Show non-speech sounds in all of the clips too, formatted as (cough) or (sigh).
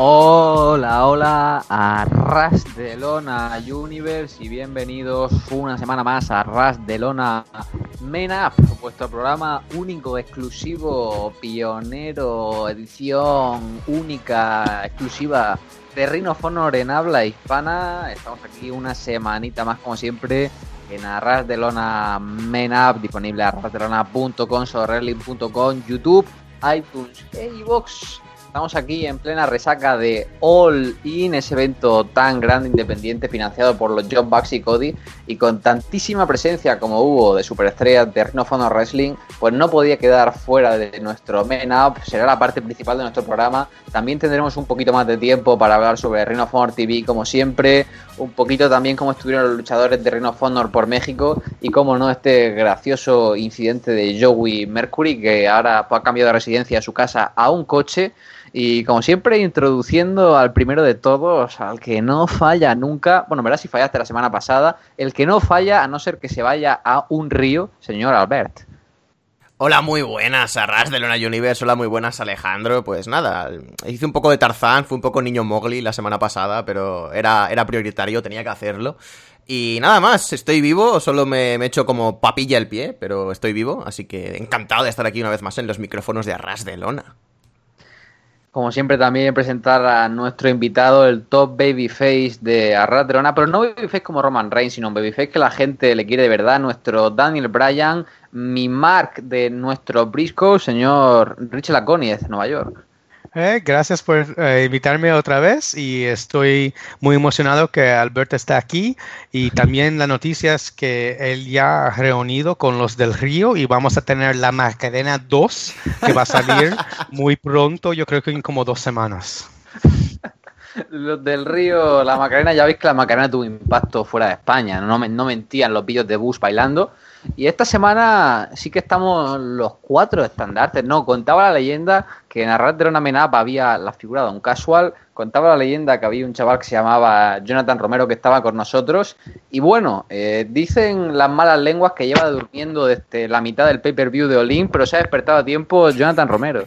Hola, hola a Ras de Lona Universe y bienvenidos una semana más a Ras de Lona Men Up, vuestro programa único, exclusivo, pionero, edición única, exclusiva de Rhino Honor en habla hispana. Estamos aquí una semanita más como siempre en Arras de Lona Men Up, disponible a rasdelona.com, sorrelling.com, YouTube, iTunes e iVoox. Estamos aquí en plena resaca de All In, ese evento tan grande, independiente, financiado por los John Bucks y Cody, y con tantísima presencia como hubo de superestrellas de Ring of Honor Wrestling, pues no podía quedar fuera de nuestro main up, será la parte principal de nuestro programa. También tendremos un poquito más de tiempo para hablar sobre Ring of Honor TV, como siempre, un poquito también cómo estuvieron los luchadores de Ring of Honor por México, y cómo no este gracioso incidente de Joey Mercury, que ahora ha cambiado de residencia a su casa a un coche. Y como siempre, introduciendo al primero de todos, al que no falla nunca, bueno, verás si fallaste la semana pasada, el que no falla a no ser que se vaya a un río, señor Albert. Hola, muy buenas, Arras de Luna Universe. Hola, muy buenas, Alejandro. Pues nada, hice un poco de Tarzán, fue un poco niño Mowgli la semana pasada, pero era, era prioritario, tenía que hacerlo. Y nada más, estoy vivo, solo me, me echo como papilla el pie, pero estoy vivo, así que encantado de estar aquí una vez más en los micrófonos de Arras de Lona. Como siempre también presentar a nuestro invitado, el top babyface de Lona, pero no babyface como Roman Reigns, sino un babyface que la gente le quiere de verdad, nuestro Daniel Bryan, mi Mark de nuestro Briscoe, señor Rich Laconiez, Nueva York. Eh, gracias por eh, invitarme otra vez y estoy muy emocionado que Alberto está aquí y también la noticia es que él ya ha reunido con los del Río y vamos a tener la Macarena 2 que va a salir (laughs) muy pronto, yo creo que en como dos semanas. Los del Río, la Macarena, ya veis que la Macarena tuvo impacto fuera de España, no, no mentían los vídeos de Bus bailando. Y esta semana sí que estamos los cuatro estandartes, ¿no? Contaba la leyenda que en Arras de una Menap había la figura de un casual, contaba la leyenda que había un chaval que se llamaba Jonathan Romero que estaba con nosotros. Y bueno, eh, dicen las malas lenguas que lleva durmiendo desde la mitad del pay-per-view de Olin, pero se ha despertado a tiempo Jonathan Romero.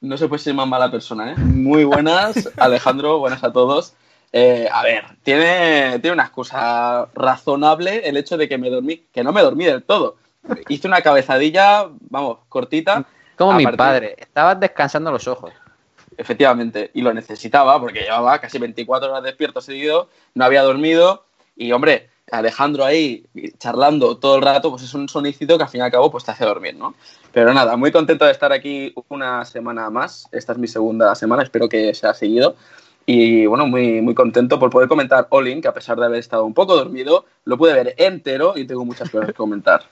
No se puede ser más mala persona, ¿eh? Muy buenas, (laughs) Alejandro, buenas a todos. Eh, a ver, tiene, tiene una excusa razonable el hecho de que me dormí, que no me dormí del todo. Hice una cabezadilla, vamos, cortita. Como mi padre, estabas descansando los ojos. Efectivamente, y lo necesitaba porque llevaba casi 24 horas despierto seguido, no había dormido y, hombre, Alejandro ahí charlando todo el rato, pues es un sonicito que al fin y al cabo pues te hace dormir, ¿no? Pero nada, muy contento de estar aquí una semana más. Esta es mi segunda semana, espero que sea seguido. Y bueno, muy, muy contento por poder comentar All In, que a pesar de haber estado un poco dormido, lo pude ver entero y tengo muchas cosas que comentar.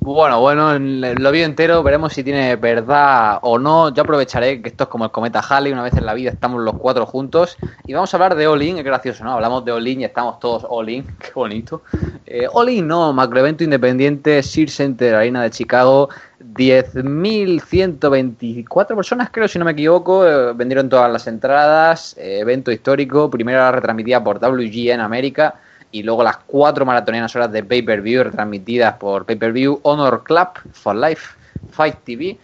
Bueno, bueno, lo vi entero, veremos si tiene verdad o no. Yo aprovecharé que esto es como el cometa Halley, una vez en la vida estamos los cuatro juntos y vamos a hablar de All In, es gracioso, ¿no? Hablamos de All In y estamos todos All In, (laughs) qué bonito. Eh, All In, no, macroevento independiente, Sears Center, Arena de Chicago, 10.124 personas, creo, si no me equivoco, eh, vendieron todas las entradas, eh, evento histórico, primero la retransmitida por WG en América y luego las cuatro maratonianas horas de pay-per-view retransmitidas por pay-per-view Honor Club for Life Fight TV.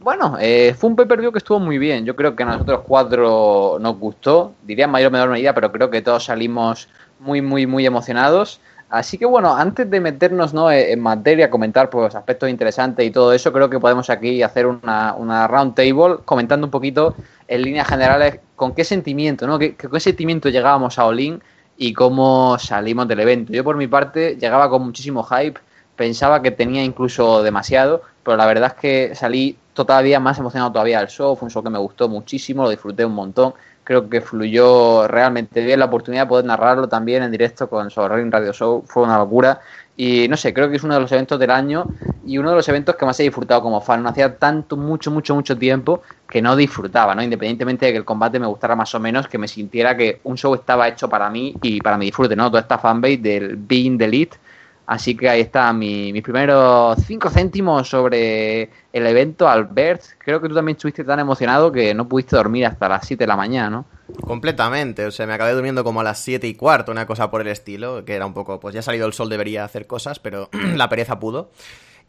Bueno, eh, fue un pay-per-view que estuvo muy bien. Yo creo que a nosotros cuatro nos gustó, diría en mayor o menor medida, pero creo que todos salimos muy, muy, muy emocionados. Así que bueno, antes de meternos ¿no? en materia, comentar pues, aspectos interesantes y todo eso, creo que podemos aquí hacer una, una round table comentando un poquito en líneas generales con qué sentimiento, ¿no? ¿Qué, qué sentimiento llegábamos a Olin y cómo salimos del evento. Yo por mi parte llegaba con muchísimo hype, pensaba que tenía incluso demasiado, pero la verdad es que salí todavía más emocionado todavía del show, fue un show que me gustó muchísimo, lo disfruté un montón, creo que fluyó realmente bien, la oportunidad de poder narrarlo también en directo con Ring Radio Show. Fue una locura y no sé, creo que es uno de los eventos del año y uno de los eventos que más he disfrutado como fan. No hacía tanto, mucho, mucho, mucho tiempo que no disfrutaba, ¿no? Independientemente de que el combate me gustara más o menos, que me sintiera que un show estaba hecho para mí y para mi disfrute, ¿no? Toda esta fanbase del Being the Elite. Así que ahí está mi, mis primeros cinco céntimos sobre el evento, Albert. Creo que tú también estuviste tan emocionado que no pudiste dormir hasta las 7 de la mañana, ¿no? Completamente, o sea, me acabé durmiendo como a las 7 y cuarto, una cosa por el estilo, que era un poco, pues ya ha salido el sol, debería hacer cosas, pero (clears throat) la pereza pudo.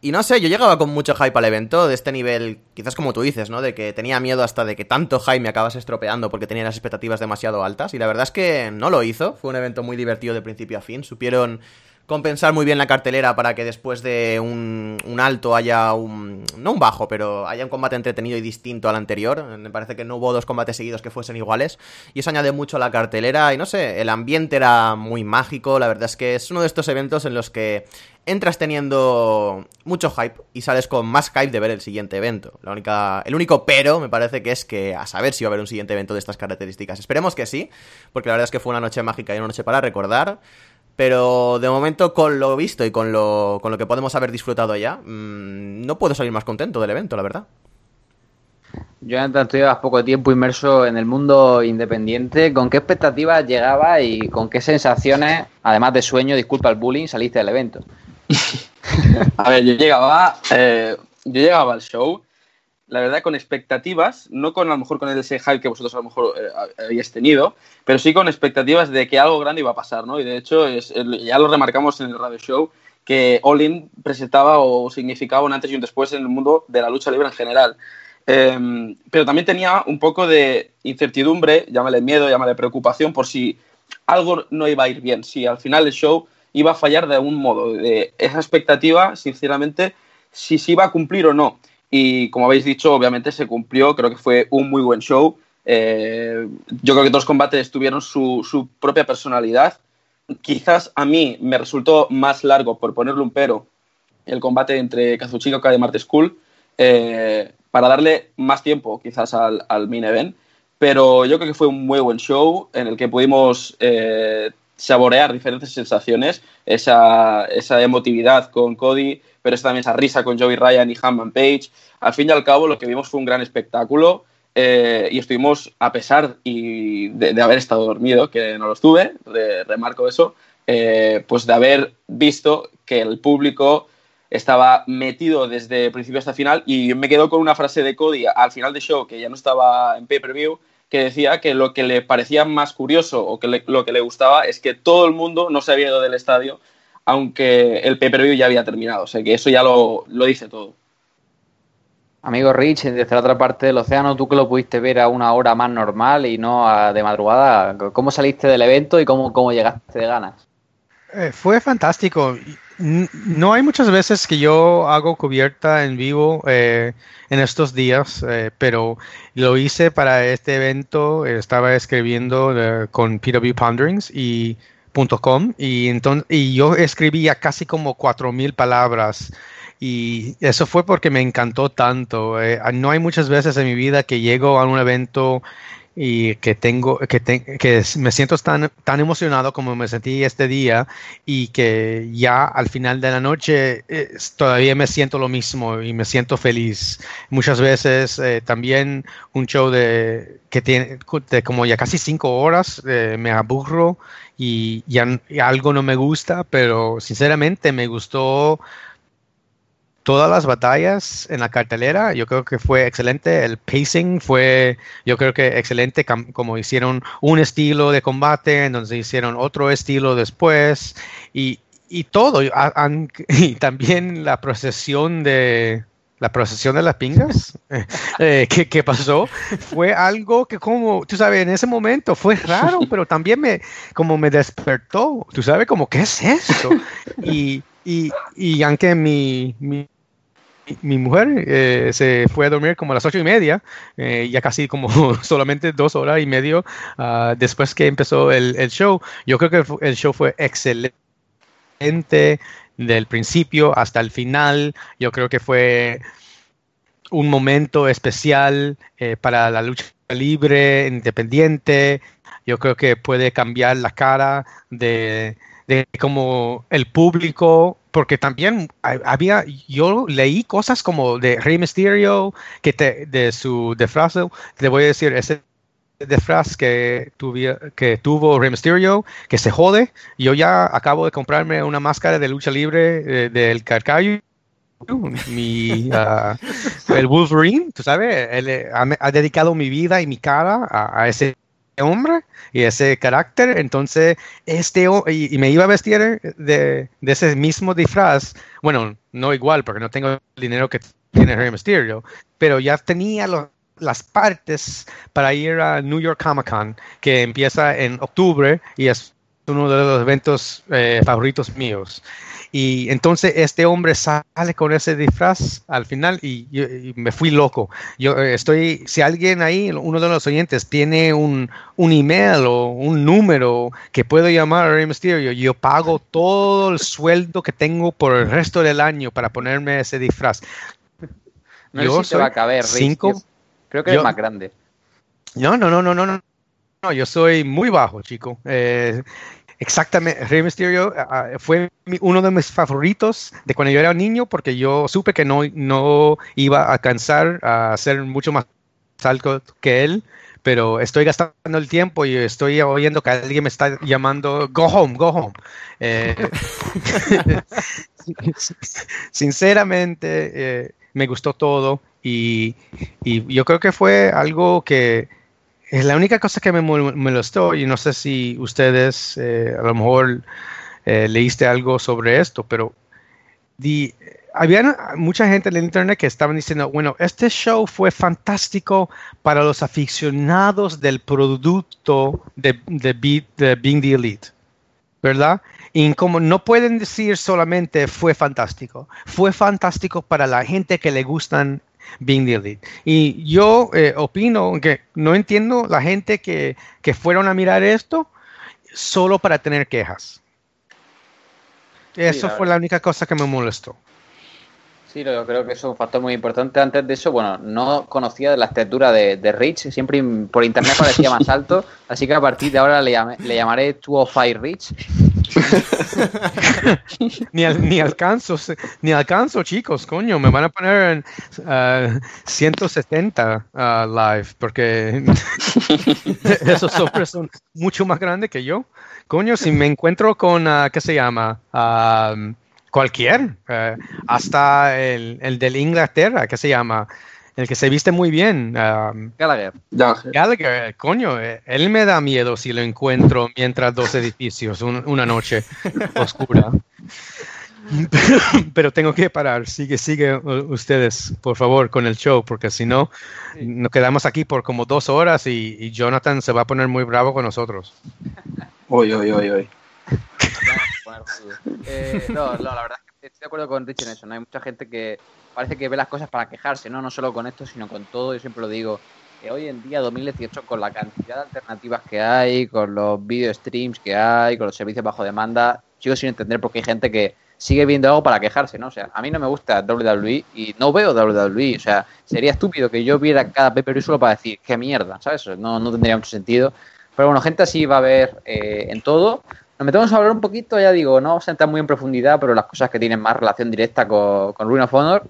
Y no sé, yo llegaba con mucho hype al evento, de este nivel, quizás como tú dices, ¿no? De que tenía miedo hasta de que tanto hype me acabas estropeando porque tenía las expectativas demasiado altas. Y la verdad es que no lo hizo. Fue un evento muy divertido de principio a fin. Supieron compensar muy bien la cartelera para que después de un, alto haya un... no un bajo, pero haya un combate entretenido y distinto al anterior. Me parece que no hubo dos combates seguidos que fuesen iguales. Y eso añade mucho a la cartelera y no sé, el ambiente era muy mágico. La verdad es que es uno de estos eventos en los que entras teniendo mucho hype y sales con más hype de ver el siguiente evento. La única, el único pero me parece que es que a saber si va a haber un siguiente evento de estas características. Esperemos que sí, porque la verdad es que fue una noche mágica y una noche para recordar. Pero de momento, con lo visto y con lo, con lo que podemos haber disfrutado ya, mmm, no puedo salir más contento del evento, la verdad. Yo en tú llevas poco tiempo inmerso en el mundo independiente. ¿Con qué expectativas llegaba y con qué sensaciones, además de sueño, disculpa el bullying, saliste del evento? (laughs) a ver, yo llegaba, eh, yo llegaba al show la verdad, con expectativas, no con a lo mejor con ese hype que vosotros a lo mejor eh, habéis tenido, pero sí con expectativas de que algo grande iba a pasar, ¿no? Y de hecho, ya lo remarcamos en el radio show, que All In presentaba o significaba un antes y un después en el mundo de la lucha libre en general. Em, pero también tenía un poco de incertidumbre, llámale miedo, llámale preocupación, por si algo no iba a ir bien, si al final el show iba a fallar de algún modo. De esa expectativa, sinceramente, si se iba a cumplir o no. Y como habéis dicho, obviamente se cumplió, creo que fue un muy buen show. Eh, yo creo que todos los combates tuvieron su, su, propia personalidad. Quizás a mí me resultó más largo, por ponerle un pero, el combate entre Kazuchika y Marte School, eh, para darle más tiempo quizás al, al, main event. Pero yo creo que fue un muy buen show en el que pudimos eh, saborear diferentes sensaciones, esa, esa emotividad con Cody, pero también esa risa con Joey Ryan y Hammond Page. Al fin y al cabo, lo que vimos fue un gran espectáculo eh, y estuvimos, a pesar y de, haber estado dormido, que no lo estuve, remarco eso, eh, pues de haber visto que el público estaba metido desde principio hasta final y me quedo con una frase de Cody al final del show, que ya no estaba en pay-per-view, que decía que lo que le parecía más curioso o que lo que le gustaba es que todo el mundo no se había ido del estadio aunque el pay-per-view ya había terminado. O sea que eso ya lo, dice todo. Amigo Rich, desde la otra parte del océano, tú que lo pudiste ver a una hora más normal y no de madrugada, ¿cómo saliste del evento y cómo, cómo llegaste de ganas? Eh, fue fantástico. No hay muchas veces que yo hago cubierta en vivo eh, en estos días, eh, pero lo hice para este evento. Estaba escribiendo con PW y Com, y, entonces, y yo escribía casi como cuatro mil palabras y eso fue porque me encantó tanto. Eh, no hay muchas veces en mi vida que llego a un evento y que tengo que, que me siento tan tan emocionado como me sentí este día y que ya al final de la noche eh, todavía me siento lo mismo y me siento feliz. Muchas veces eh, también un show de que tiene de como ya casi cinco horas me aburro y ya algo no me gusta, pero sinceramente me gustó todas las batallas en la cartelera. Yo creo que fue excelente. El pacing fue, yo creo que excelente, como hicieron un estilo de combate, entonces hicieron otro estilo después y, y todo. (laughs) y también la procesión de, la procesión de las pingas (laughs) eh, que, pasó fue algo que como, tú sabes, en ese momento fue raro, (laughs) pero también me, como me despertó, tú sabes, como, ¿qué es esto? Y, y, y aunque mi, mi, mi mujer eh, se fue a dormir como a las ocho y media, eh, ya casi como (laughs) solamente dos horas y medio uh, después que empezó el, el show, yo creo que el show fue excelente del principio hasta el final. Yo creo que fue un momento especial eh, para la lucha libre, independiente. Yo creo que puede cambiar la cara de, de como el público, porque también había, yo leí cosas como de Rey Mysterio, que te, de su frase, te voy a decir, ese frase que, que tuvo Rey Mysterio, que se jode. Yo ya acabo de comprarme una máscara de lucha libre eh, del Carcayo. Mi, uh, (laughs) el Wolverine, tú sabes, él eh, ha, dedicado mi vida y mi cara a, ese hombre y ese carácter. Entonces, este y, y, me iba a vestir de, de, ese mismo disfraz. Bueno, no igual, porque no tengo el dinero que tiene Rey Mysterio, pero ya tenía las partes para ir a New York Comic Con, que empieza en octubre y es uno de los eventos eh, favoritos míos. Y entonces este hombre sale con ese disfraz al final y, me fui loco. Yo eh, estoy, si alguien ahí, uno de los oyentes, tiene un, un email o un número que puedo llamar a Rey Mysterio, yo pago todo el sueldo que tengo por el resto del año para ponerme ese disfraz. No yo sé si va a caber, cinco, Creo que es más grande. No, no, no, no, no, no. yo soy muy bajo, chico. Eh, Exactamente, Rey Mysterio ah, ah, fue uno de mis favoritos de cuando yo era niño porque yo supe que no, no iba a alcanzar a ser mucho más alto que él, pero estoy gastando el tiempo y estoy oyendo que alguien me está llamando, go home, go home. Eh, (laughs) sinceramente, eh, me gustó todo y, y yo creo que fue algo que es la única cosa que me molestó, y no sé si ustedes eh, a lo mejor eh, leíste algo sobre esto, pero había mucha gente en el internet que estaban diciendo, bueno, este show fue fantástico para los aficionados del producto de, de, Being the Elite, ¿verdad? Y como no pueden decir solamente fue fantástico, fue fantástico para la gente que le gustan Being the Elite. Y yo eh, opino que no entiendo la gente que, fueron a mirar esto solo para tener quejas. Eso fue la única cosa que me molestó. Sí, yo creo que eso es un factor muy importante. Antes de eso, bueno, no conocía la estatura de, de Rich, siempre por internet parecía más (laughs) alto, así que a partir de ahora le, le llamaré 205 Rich (laughs) ni, alcanzo, ni alcanzo, chicos, coño, me van a poner en 170 uh, uh, live, porque (laughs) esos hombres son mucho más grandes que yo. Coño, si me encuentro con, uh, ¿qué se llama? Um, cualquier, hasta el, el Inglaterra, ¿qué se llama? El que se viste muy bien. Um, Gallagher. Gallagher, coño, eh, él me da miedo si lo encuentro mientras dos edificios, una noche oscura. (laughs) Pero, tengo que parar. Sigue, sigue ustedes, por favor, con el show, porque si no, nos quedamos aquí por como dos horas y, Jonathan se va a poner muy bravo con nosotros. Hoy, hoy, hoy, hoy. no, no, la verdad es que de acuerdo con Rich en eso. ¿no? Hay mucha gente que parece que ve las cosas para quejarse, ¿no? No solo con esto, sino con todo. Yo siempre lo digo, que hoy en día, 2018, con la cantidad de alternativas que hay, con los video streams que hay, con los servicios bajo demanda, sigo sin entender por qué hay gente que sigue viendo algo para quejarse, ¿no? O sea, a mí no me gusta WWE y no veo WWE. O sea, sería estúpido que yo viera cada pay solo para decir, qué mierda, ¿sabes? No, no tendría mucho sentido. Pero bueno, gente así va a ver eh, en todo. Nos metemos a hablar un poquito, ya digo, no vamos a entrar muy en profundidad, pero las cosas que tienen más relación directa con, con Ruin of Honor.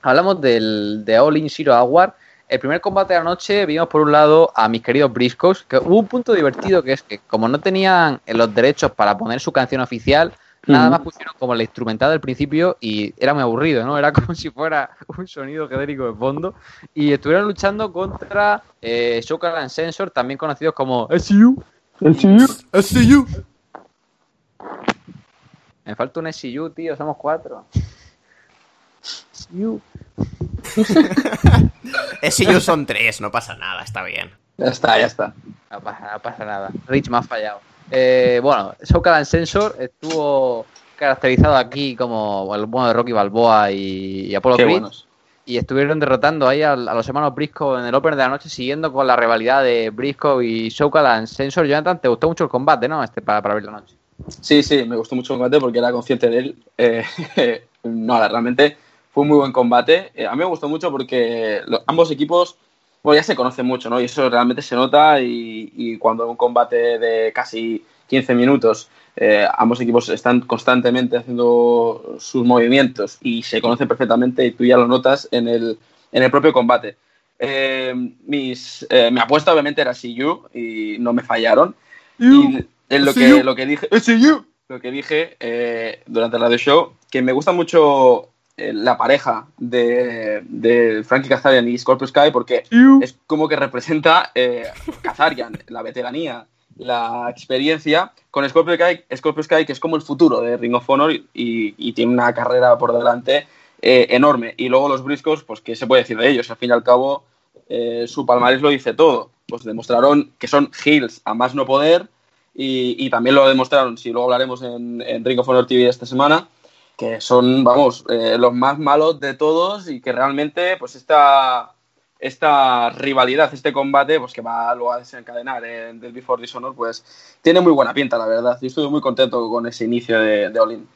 Hablamos del, de All In Zero Hour. El primer combate de la noche vimos por un lado a mis queridos Briscoes, que hubo un punto divertido que es que como no tenían los derechos para poner su canción oficial, nada más pusieron como la instrumental del principio y era muy aburrido, ¿no? Era (laughs) como si fuera un sonido genérico de fondo. Y estuvieron luchando contra eh, and Sensor, también conocidos como SU. SU. SU. Me falta un SU, tío, somos cuatro. SU. SU (laughs) son tres, no pasa nada, está bien. Ya está, ya está. No pasa, nada. Rich me ha fallado. Eh, bueno, Soul Sensor estuvo caracterizado aquí como el bueno de Rocky Balboa y, Apollo Creed. Y estuvieron derrotando ahí a, los hermanos Briscoe en el Open de la noche, siguiendo con la rivalidad de Briscoe y Showcala Sensor. Jonathan, te gustó mucho el combate, ¿no? Este para, para ver la noche. Sí, sí, me gustó mucho el combate porque era consciente de él. Eh, (laughs) no, realmente fue un muy buen combate. Eh, a mí me gustó mucho porque ambos equipos, bueno, ya se conocen mucho, ¿no? Y eso realmente se nota y, cuando un combate de casi 15 minutos, eh, ambos equipos están constantemente haciendo sus movimientos y se conocen perfectamente y tú ya lo notas en el, en el propio combate. mis, mi apuesta obviamente era CU y no me fallaron. Y, es lo que, lo que dije. Lo que dije eh, durante el radio show, que me gusta mucho eh, la pareja de, de Frankie Kazarian y Scorpio Sky porque es como que representa eh, Kazarian, la veteranía la experiencia con Scorpio Sky, Scorpio Sky, que es como el futuro de Ring of Honor y, tiene una carrera por delante eh, enorme. Y luego los Briscos, pues qué se puede decir de ellos, al fin y al cabo su palmarés lo dice todo. Pues demostraron que son heels a más no poder y, también lo demostraron, si luego hablaremos en, en Ring of Honor TV esta semana, que son, vamos, eh, los más malos de todos y que realmente, pues esta, esta rivalidad, este combate, pues que va luego a desencadenar en Death Before Dishonor, pues tiene muy buena pinta, la verdad. Y estoy muy contento con ese inicio de, de Olin.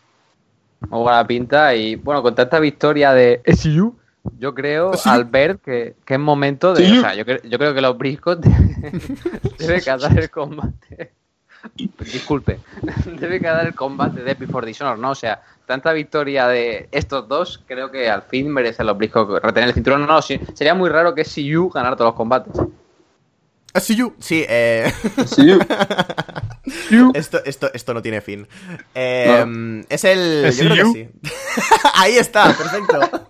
Muy buena pinta y, bueno, con tanta victoria de SU, yo creo, Albert, que, que, es momento de... O sea, yo, yo, creo que los briscos (laughs) deben (laughs) casar el combate. Disculpe, (laughs) debe quedar el combate de Before Dishonor, ¿no? O sea, tanta victoria de estos dos, creo que al fin merecen los briscos retener el cinturón. No, no, sería muy raro que CU ganara todos los combates. CU, sí, eh... (laughs) esto, esto, esto no tiene fin. Eh, Es el... Yo creo que sí. (laughs) Ahí está, perfecto.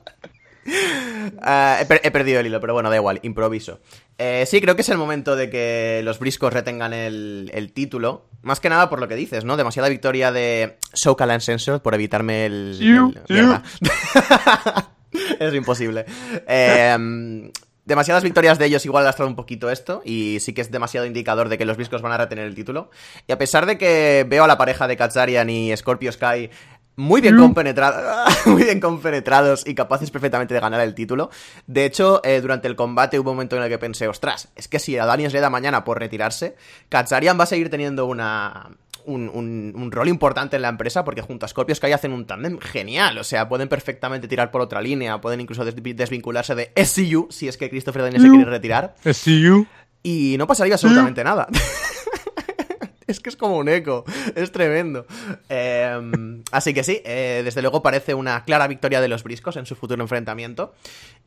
Ah, he, perdido el hilo, pero bueno, da igual, improviso. Eh, sí, creo que es el momento de que los briscos retengan el, título. Más que nada por lo que dices, ¿no? Demasiada victoria de SoCal Sensor por evitarme el. (laughs) es imposible. Em, demasiadas victorias de ellos igual ha lastrado un poquito esto y sí que es demasiado indicador de que los briscos van a retener el título. Y a pesar de que veo a la pareja de Kazarian y Scorpio Sky muy bien, compenetrados, (laughs) muy bien compenetrados y capaces perfectamente de ganar el título. De hecho, eh, durante el combate hubo un momento en el que pensé, ostras, es que si a Daniels le da mañana por retirarse, Katsarian va a seguir teniendo una, un, rol importante en la empresa porque junto a Scorpio Sky hacen un tándem genial. O sea, pueden perfectamente tirar por otra línea, pueden incluso desvincularse de SCU si es que Christopher Daniels se quiere retirar. SCU. Y no pasaría absolutamente nada. (laughs) es que es como un eco, es tremendo. Em, así que sí, eh, desde luego parece una clara victoria de los briscos en su futuro enfrentamiento.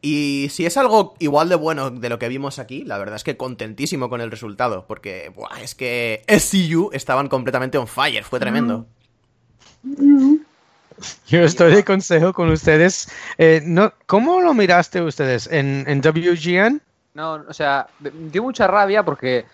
Y si es algo igual de bueno de lo que vimos aquí, la verdad es que contentísimo con el resultado, porque es que SCU estaban completamente on fire, fue tremendo. Yo estoy de consejo con ustedes. Eh, no, ¿Cómo lo miraste ustedes? ¿En, ¿En WGN? No, o sea, dio mucha rabia porque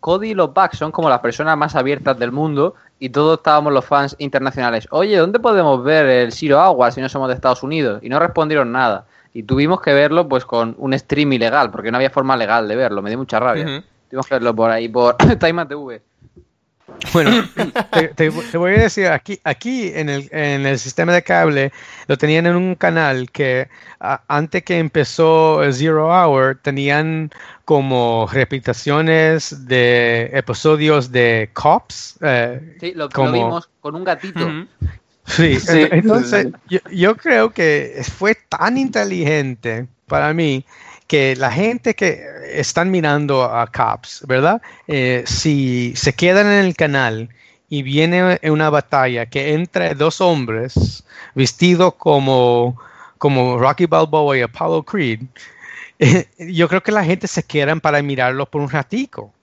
Cody y los Bucks son como las personas más abiertas del mundo y todos estábamos los fans internacionales. Oye, ¿dónde podemos ver el Zero Hour si no somos de Estados Unidos? Y no respondieron nada. Y tuvimos que verlo pues con un stream ilegal, porque no había forma legal de verlo. Me dio mucha rabia. Tuvimos que verlo por ahí, por (coughs) Time TV. Bueno, te, voy a decir, aquí, aquí en, el, en el sistema de cable lo tenían en un canal que antes que empezó Zero Hour tenían como repeticiones de episodios de Cops. Eh, sí, lo, vimos con un gatito. Sí, entonces yo, yo creo que fue tan inteligente para mí que la gente que están mirando a Cops, ¿verdad? Eh, si se quedan en el canal y viene una batalla que entre dos hombres vestidos como, como Rocky Balboa y Apollo Creed, eh, yo creo que la gente se quedan para mirarlo por un ratico.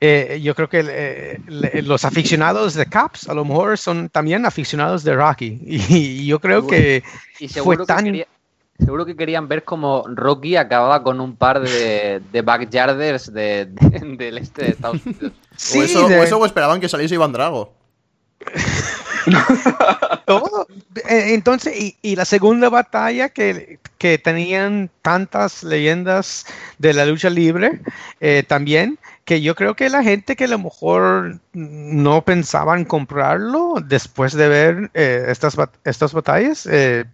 Eh, yo creo que los aficionados de Cops a lo mejor son también aficionados de Rocky. (laughs) Y, yo creo que fue tan... Seguro que querían ver cómo Rocky acababa con un par de, de backyarders de, del este de Estados (laughs) Unidos. o, eso, o, eso, esperaban que saliese Iván Drago. (laughs) Todo. Eh, entonces, y, y, la segunda batalla que, que, tenían tantas leyendas de la lucha libre, eh, también que yo creo que la gente que a lo mejor no pensaban comprarlo después de ver eh, estas, estas batallas, eh,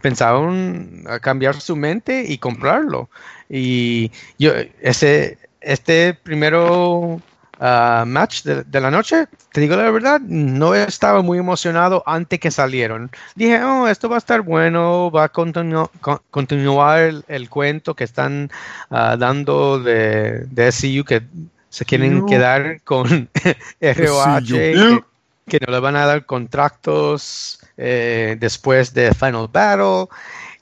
pensaban cambiar su mente y comprarlo. Y yo, ese, este primero ah, match de, la noche, te digo la verdad, no estaba muy emocionado antes que salieron. Dije, oh, esto va a estar bueno, va a continuar el, cuento que están ah, dando de, de SCU que se quieren quedar con (laughs) ROH, que, no le van a dar contratos eh, después de Final Battle.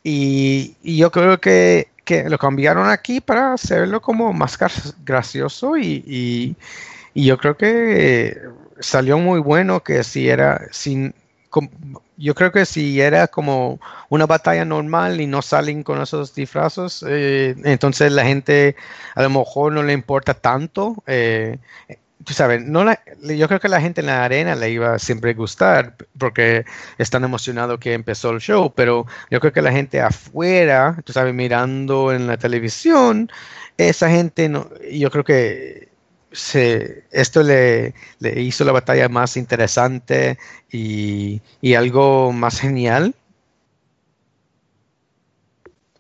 Y, yo creo que, lo cambiaron aquí para hacerlo como más gracioso y, yo creo que salió muy bueno que si era sin yo creo que si era como una batalla normal y no salen con esos disfrazos, eh, entonces la gente a lo mejor no le importa tanto. Eh, tú sabes, no la, yo creo que la gente en la arena le iba a siempre gustar porque están emocionados que empezó el show, pero yo creo que la gente afuera, tú sabes, mirando en la televisión, esa gente, no, yo creo que se, esto le, le hizo la batalla más interesante y, y algo más genial.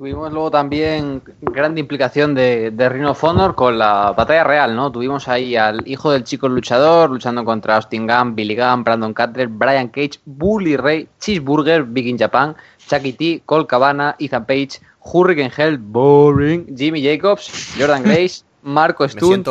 Tuvimos luego también gran implicación de, de Rhino of Honor con la batalla real, ¿no? Tuvimos ahí al hijo del chico luchador luchando contra Austin Gunn, Billy Gunn, Brandon Cutler, Brian Cage, Bully Ray, Cheeseburger, Big in Japan, Chucky T, Cole Cabana, Ethan Page, Hurricane Hell, Boring, Jimmy Jacobs, Jordan (laughs) Grace, Marco Stone,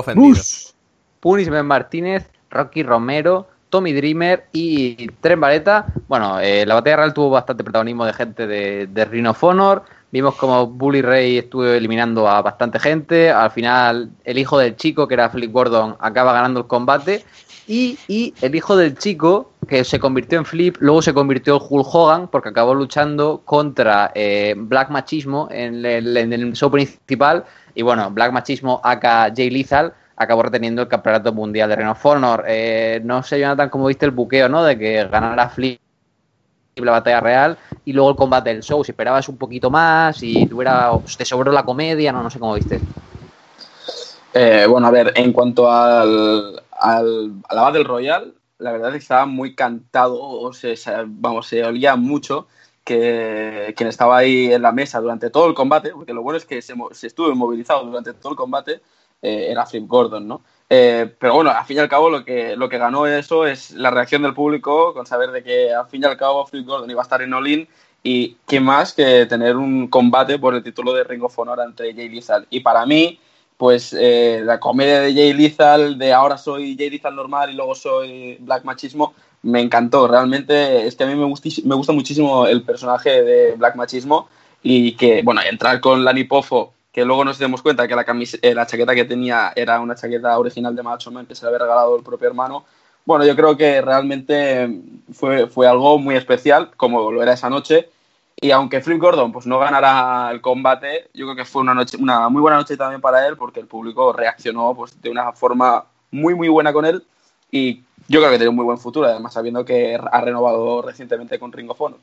Punishment Martínez, Rocky Romero, Tommy Dreamer y Tren Vareta. Bueno, eh, la batalla real tuvo bastante protagonismo de gente de, de Ring of Honor. Vimos como Bully Ray estuvo eliminando a bastante gente. Al final, el hijo del chico, que era Flip Gordon, acaba ganando el combate. Y, y, el hijo del chico, que se convirtió en Flip, luego se convirtió en Hulk Hogan, porque acabó luchando contra eh, Black Machismo en el, en el, show principal. Y bueno, Black Machismo, aka Jay Lethal, acabó reteniendo el campeonato mundial de Ring of Honor. Eh, no sé, Jonathan, cómo viste el buqueo, ¿no? De que ganara Flip la batalla real y luego el combate del show. Si esperabas un poquito más y tuviera, te sobró la comedia, no, no sé cómo viste. Eh, bueno, a ver, en cuanto al, al, a la Battle Royale, la verdad es que estaba muy cantado, o se, vamos, se olía mucho que quien estaba ahí en la mesa durante todo el combate, porque lo bueno es que se, se estuvo inmovilizado durante todo el combate, eh, era Flip Gordon, ¿no? Eh, pero bueno, al fin y al cabo lo que, lo que ganó eso es la reacción del público con saber de que al fin y al cabo Flip Gordon iba a estar en Olin y qué más que tener un combate por el título de Ring of Honor entre Jay Lethal. Y para mí, pues eh, la comedia de Jay Lethal, de ahora soy Jay Lethal normal y luego soy Black Machismo, me encantó. Realmente es que a mí me, me gusta muchísimo el personaje de Black Machismo y que, bueno, entrar con Lani Poffo que luego nos dimos cuenta que la, eh, la chaqueta que tenía era una chaqueta original de Macho Man que se le había regalado el propio hermano. Bueno, yo creo que realmente fue, fue algo muy especial, como lo era esa noche. Y aunque Flip Gordon pues, no ganara el combate, yo creo que fue una, noche, una muy buena noche también para él, porque el público reaccionó pues, de una forma muy, muy buena con él. Y yo creo que tiene un muy buen futuro, además sabiendo que ha renovado recientemente con Ring of Honor.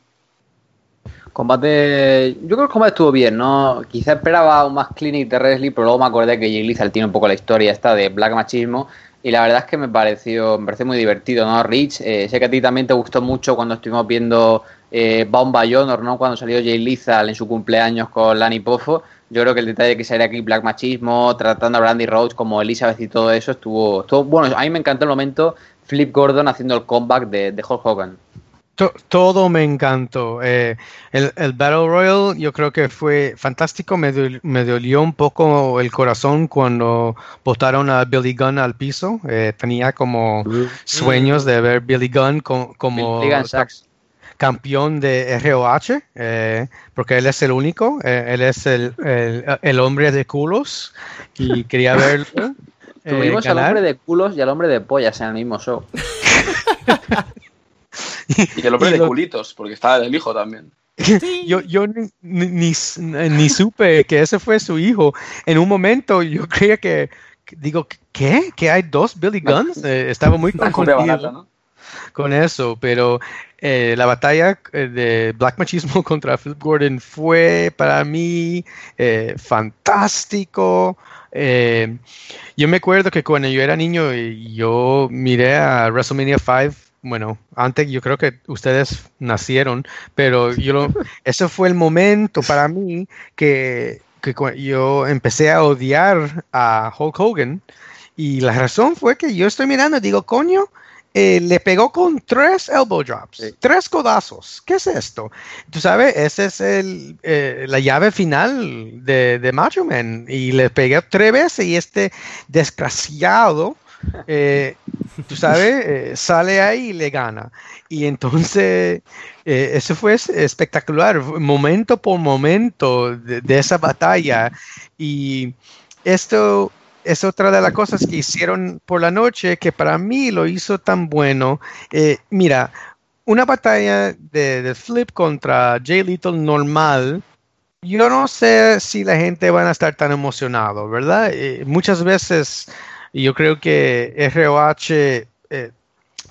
Combate. Yo creo que el combate estuvo bien, ¿no? Quizá esperaba un más clinic de Wrestling, pero luego me acordé que Jay Lethal tiene un poco la historia esta de Black Machismo. Y la verdad es que me pareció, me pareció muy divertido, ¿no? Rich, eh, sé que a ti también te gustó mucho cuando estuvimos viendo eh, Bound by ¿no? Cuando salió Jay Lethal en su cumpleaños con Lani Poffo. Yo creo que el detalle de que saliera aquí Black Machismo, tratando a Brandy Rhodes como Elizabeth y todo eso, estuvo, estuvo. Bueno, a mí me encantó el momento Flip Gordon haciendo el comeback de, de Hulk Hogan todo me encantó. Eh, el, el, Battle Royal yo creo que fue fantástico. Me, me, dolió un poco el corazón cuando botaron a Billy Gunn al piso. Eh, tenía como sueños de ver Billy Gunn como campeón de ROH, eh, porque él es el único. él es el, el, el, hombre de culos y quería (laughs) verlo. Tuvimos al hombre de culos y al hombre de pollas en el mismo show. (laughs) Y el hombre de culitos, porque estaba el hijo también. (laughs) Yo, yo ni, ni, ni, supe que ese fue su hijo. En un momento yo creía que, digo, ¿qué? ¿Que hay dos Billy Guns? Eh, estaba muy confundido ¿no? con eso, pero eh, la batalla eh, de Black Machismo (laughs) contra Phil Gordon fue para mí eh, fantástico. yo me acuerdo que cuando yo era niño yo miré a WrestleMania 5 bueno, antes yo creo que ustedes nacieron, pero yo (laughs) ese fue el momento para mí que, que yo empecé a odiar a Hulk Hogan y la razón fue que yo estoy mirando y digo, coño, eh, le pegó con tres elbow drops, sí. tres codazos. ¿Qué es esto? Tú sabes, esa es el, eh, la llave final de, de Macho Man. Y le pegué tres veces y este desgraciado eh, tú sabes, eh, sale ahí y le gana. Y entonces, eh, eso fue espectacular, momento por momento de, de, esa batalla. Y esto es otra de las cosas que hicieron por la noche que para mí lo hizo tan bueno. Eh, mira, una batalla de, de, Flip contra Jay Little normal. Yo no sé si la gente va a estar tan emocionado, ¿verdad? muchas veces yo creo que ROH eh,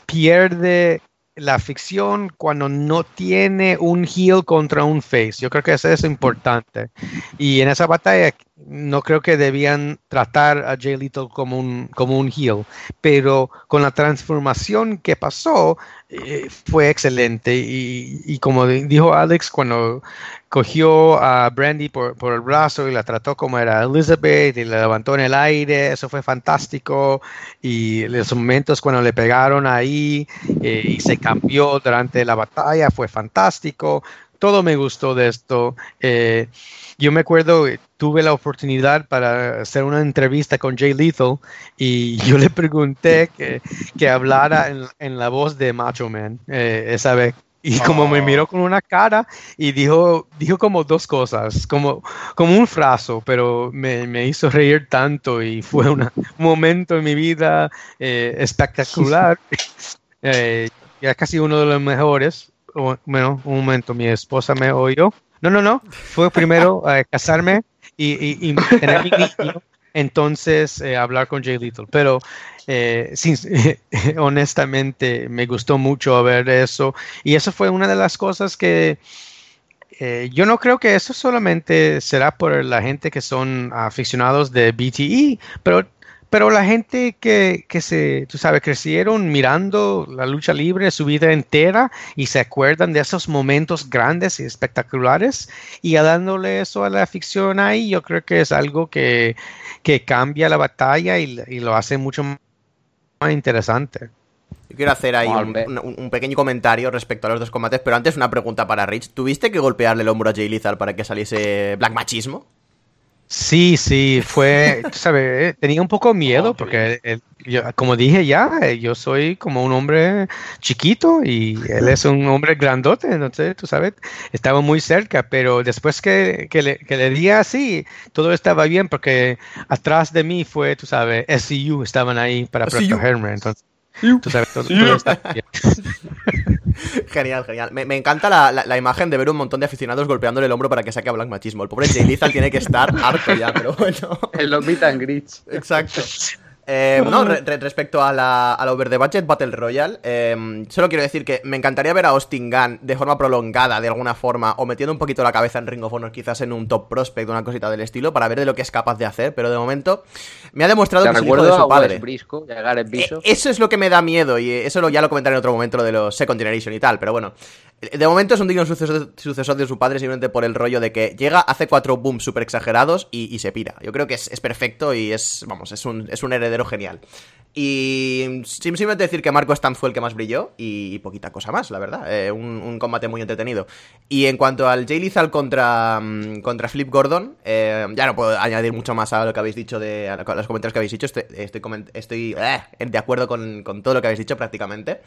pierde la ficción cuando no tiene un heel contra un face. Yo creo que eso es importante. Y en esa batalla no creo que debían tratar a Jay Little como un, como un heel, pero con la transformación que pasó eh, fue excelente. Y, como dijo Alex, cuando cogió a Brandy por, el brazo y la trató como era Elizabeth y la levantó en el aire, eso fue fantástico. Y los momentos cuando le pegaron ahí eh, y se cambió durante la batalla fue fantástico. Todo me gustó de esto. Eh, yo me acuerdo, tuve la oportunidad para hacer una entrevista con Jay Lethal y (laughs) yo le pregunté que, que hablara en, la voz de Macho Man eh, esa vez. Y como me miró con una cara y dijo, dijo como dos cosas, como, como un fraso, pero me, me hizo reír tanto y fue un momento en mi vida eh, espectacular. (laughs) eh, ya casi uno de los mejores. Bueno, un momento, mi esposa me oyó. No, no, no. Fue primero eh, casarme y, (laughs) tener mi niño, entonces eh, hablar con Jay Little. Pero eh, (laughs) honestamente me gustó mucho ver eso. Y eso fue una de las cosas que yo no creo que eso solamente será por la gente que son aficionados de BTE, pero pero la gente que, que, se, tú sabes, crecieron mirando la lucha libre su vida entera y se acuerdan de esos momentos grandes y espectaculares y dándole eso a la ficción ahí, yo creo que es algo que, cambia la batalla y, lo hace mucho más interesante. Yo quiero hacer ahí un, pequeño comentario respecto a los dos combates, pero antes una pregunta para Rich. ¿Tuviste que golpearle el hombro a Jay Lizard para que saliese Black Machismo? Sí, sí, fue, sabes, eh, tenía un poco miedo porque, como dije ya, eh, yo soy como un hombre chiquito y él es un hombre grandote, entonces, tú sabes, estaba muy cerca, pero después que, que, le, que le di así, todo estaba bien porque atrás de mí fue, tú sabes, SCU estaban ahí para protegerme, entonces, tú sabes, todo, está bien. (laughs) Genial, genial. Me, encanta la, imagen de ver un montón de aficionados golpeándole el hombro para que saque a Black Machismo. El pobre Jay Lethal tiene que estar harto ya, pero bueno. El meet and Exacto. Eh, no, (laughs) respecto a la, a Over the Budget Battle Royale, eh, solo quiero decir que me encantaría ver a Austin Gunn de forma prolongada, de alguna forma, o metiendo un poquito la cabeza en Ring of Honor, quizás en un top prospect, una cosita del estilo, para ver de lo que es capaz de hacer, pero de momento me ha demostrado que es hijo de su padre. Eh, eso es lo que me da miedo, y eso ya lo comentaré en otro momento, lo de los Second Generation y tal, pero bueno. De momento es un digno sucesor, de su padre simplemente por el rollo de que llega, hace cuatro booms súper exagerados y, se pira. Yo creo que es, perfecto y es, vamos, es un, es un heredero genial. Y simplemente decir que Marco Stamp fue el que más brilló y, poquita cosa más, la verdad. Eh, un, combate muy entretenido. Y en cuanto al Jay Lethal contra, mm, contra Flip Gordon, eh, ya no puedo añadir mucho más a lo que habéis dicho, de, a los comentarios que habéis dicho. Estoy, estoy, eh, de acuerdo con, todo lo que habéis dicho prácticamente.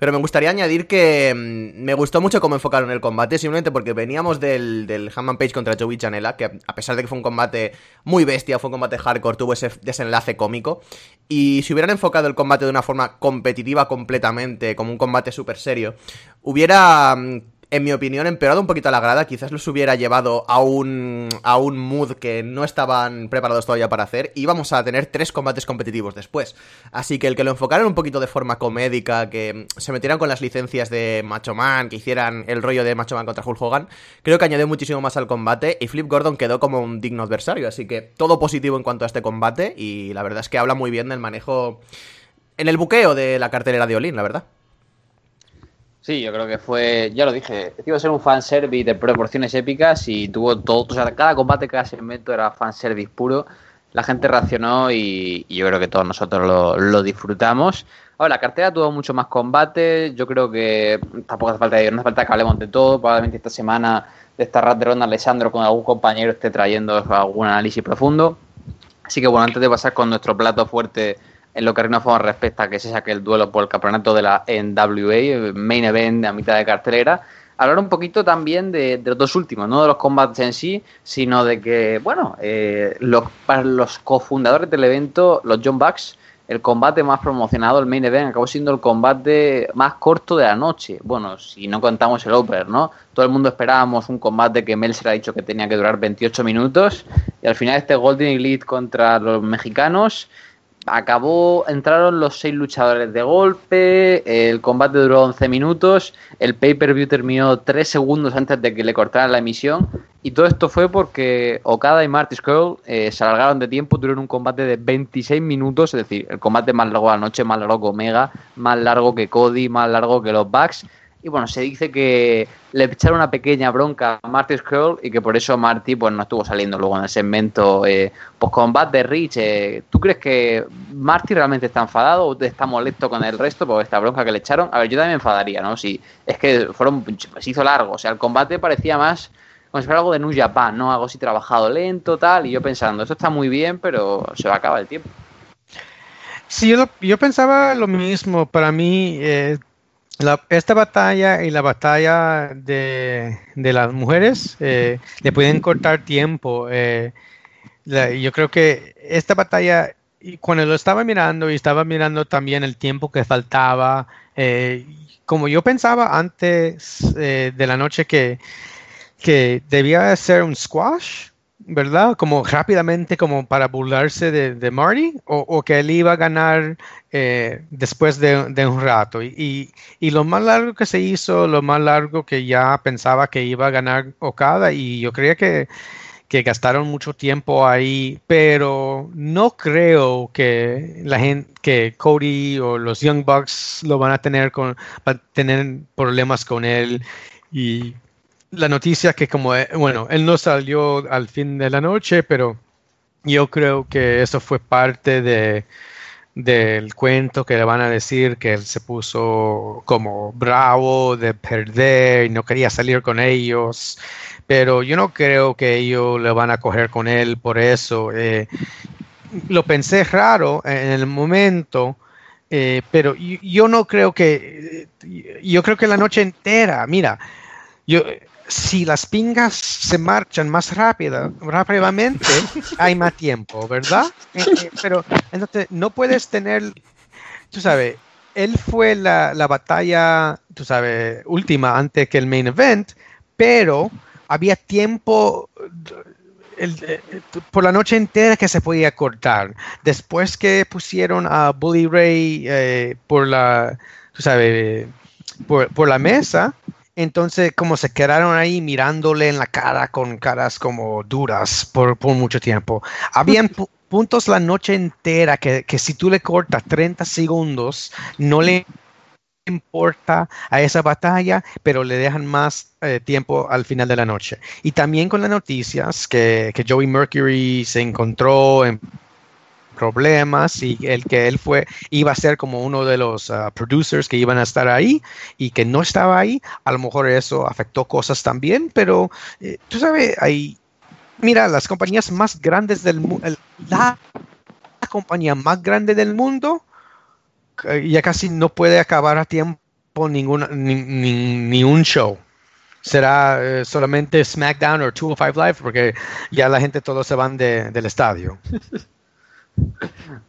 Pero me gustaría añadir que mm, me gustó mucho cómo enfocaron el combate, simplemente porque veníamos del, del Hammond Page contra Joey Janela, que a pesar de que fue un combate muy bestia, fue un combate hardcore, tuvo ese desenlace cómico. Y si hubieran enfocado el combate de una forma competitiva completamente, como un combate súper serio, hubiera mm, en mi opinión, empeorado un poquito la grada. Quizás los hubiera llevado a un, a un mood que no estaban preparados todavía para hacer. Y vamos a tener tres combates competitivos después. Así que el que lo enfocaran un poquito de forma comédica, que se metieran con las licencias de Macho Man, que hicieran el rollo de Macho Man contra Hulk Hogan, creo que añadió muchísimo más al combate. Y Flip Gordon quedó como un digno adversario. Así que todo positivo en cuanto a este combate. Y la verdad es que habla muy bien del manejo. En el buqueo de la cartelera de Olin, la verdad. Sí, yo creo que fue, ya lo dije, iba a ser un fanservice de proporciones épicas y tuvo todo, o sea, cada combate, cada segmento era fanservice puro. La gente reaccionó y, yo creo que todos nosotros lo, disfrutamos. Ahora, la cartera tuvo mucho más combate. Yo creo que tampoco hace falta, no hace falta que hablemos de todo. Probablemente esta semana de esta rat de ronda Alessandro con algún compañero esté trayendo algún análisis profundo. Así que bueno, antes de pasar con nuestro plato fuerte en lo que Reino Fama respecta que se saque el duelo por el campeonato de la NWA, main event a mitad de cartelera. Hablar un poquito también de, los dos últimos, no de los combates en sí, sino de que, bueno, eh, los, para los cofundadores del evento, los John Bucks, el combate más promocionado, el main event, acabó siendo el combate más corto de la noche. Bueno, si no contamos el Oper, ¿no? Todo el mundo esperábamos un combate que Melzer ha dicho que tenía que durar 28 minutos. Y al final este Golden Elite contra los mexicanos acabó, entraron los seis luchadores de golpe, el combate duró 11 minutos, el pay-per-view terminó 3 segundos antes de que le cortaran la emisión y todo esto fue porque Okada y Marty Scurll eh, se alargaron de tiempo, tuvieron un combate de 26 minutos, es decir, el combate más largo de la noche, más largo que Omega, más largo que Cody, más largo que los Bucks y bueno, se dice que le echaron una pequeña bronca a Marty Skrull y que por eso Marty pues no estuvo saliendo luego en el segmento eh, post-combat de Rich. Eh, ¿Tú crees que Marty realmente está enfadado o está molesto con el resto por esta bronca que le echaron? A ver, yo también me enfadaría, ¿no? Si es que fueron, se hizo largo, o sea, el combate parecía más como si fuera algo de New Japan, ¿no? Algo así trabajado lento, tal, y yo pensando, esto está muy bien, pero se va a acabar el tiempo. Sí, yo, yo pensaba lo mismo. Para mí, eh, esta batalla y la batalla de, las mujeres eh, le pueden cortar tiempo. Eh, yo creo que esta batalla, cuando lo estaba mirando y estaba mirando también el tiempo que faltaba, eh, como yo pensaba antes de la noche que, que debía ser un squash, ¿verdad? Como rápidamente, como para burlarse de, Marty, o, que él iba a ganar eh, después de, un rato. Y, lo más largo que se hizo, lo más largo que ya pensaba que iba a ganar Okada, y yo creía que, gastaron mucho tiempo ahí, pero no creo que la gente, que Cody o los Young Bucks lo van a tener con, van tener problemas con él. Y la noticia que como, eh, bueno, él no salió al fin de la noche, pero yo creo que eso fue parte de del cuento que le van a decir que él se puso como bravo de perder y no quería salir con ellos, pero yo no creo que ellos le van a coger con él por eso. Eh, lo pensé raro en el momento, eh, pero yo, yo, no creo que, yo creo que la noche entera, mira, yo si las pingas se marchan más rápido, rápidamente, (laughs) hay más tiempo, ¿verdad? Eh, eh, pero entonces no puedes tener, tú sabes, él fue la, batalla, tú sabes, última antes que el main event, pero había tiempo eh, por la noche entera que se podía cortar. Después que pusieron a Bully Ray por la, tú sabes, por la mesa, entonces, como se quedaron ahí mirándole en la cara con caras como duras por, mucho tiempo. Habían (laughs) puntos la noche entera que, si tú le cortas 30 segundos, no le importa a esa batalla, pero le dejan más eh, tiempo al final de la noche. Y también con las noticias que, que Joey Mercury se encontró en problemas y el que él fue iba a ser como uno de los uh, producers que iban a estar ahí y que no estaba ahí, a lo mejor eso afectó cosas también, pero eh, tú sabes, hay, mira, las compañías más grandes del mundo, la compañía más grande del mundo eh, ya casi no puede acabar a tiempo ninguna, ni, un show será eh, solamente SmackDown o 205 Live porque ya la gente todos se van del estadio. (laughs)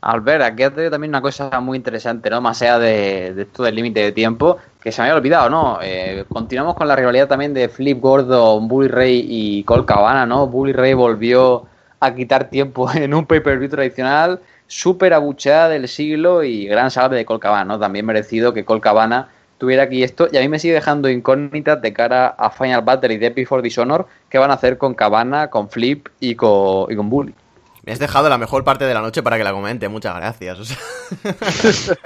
Albert, aquí has tenido también una cosa muy interesante, ¿no? Más allá de, esto del límite de tiempo, que se me había olvidado, ¿no? Eh, continuamos con la rivalidad también de Flip Gordon, Bully Ray y Cole Cabana, ¿no? Bully Ray volvió a quitar tiempo (laughs) en un pay-per-view tradicional, súper abucheada del siglo y gran salve de Cole Cabana, ¿no? También merecido que Cole Cabana tuviera aquí esto y a mí me sigue dejando incógnitas de cara a Final Battle y Death Before Dishonor, qué van a hacer con Cabana, con Flip y con, y con Bully. Me has dejado la mejor parte de la noche para que la comente, muchas gracias. (laughs)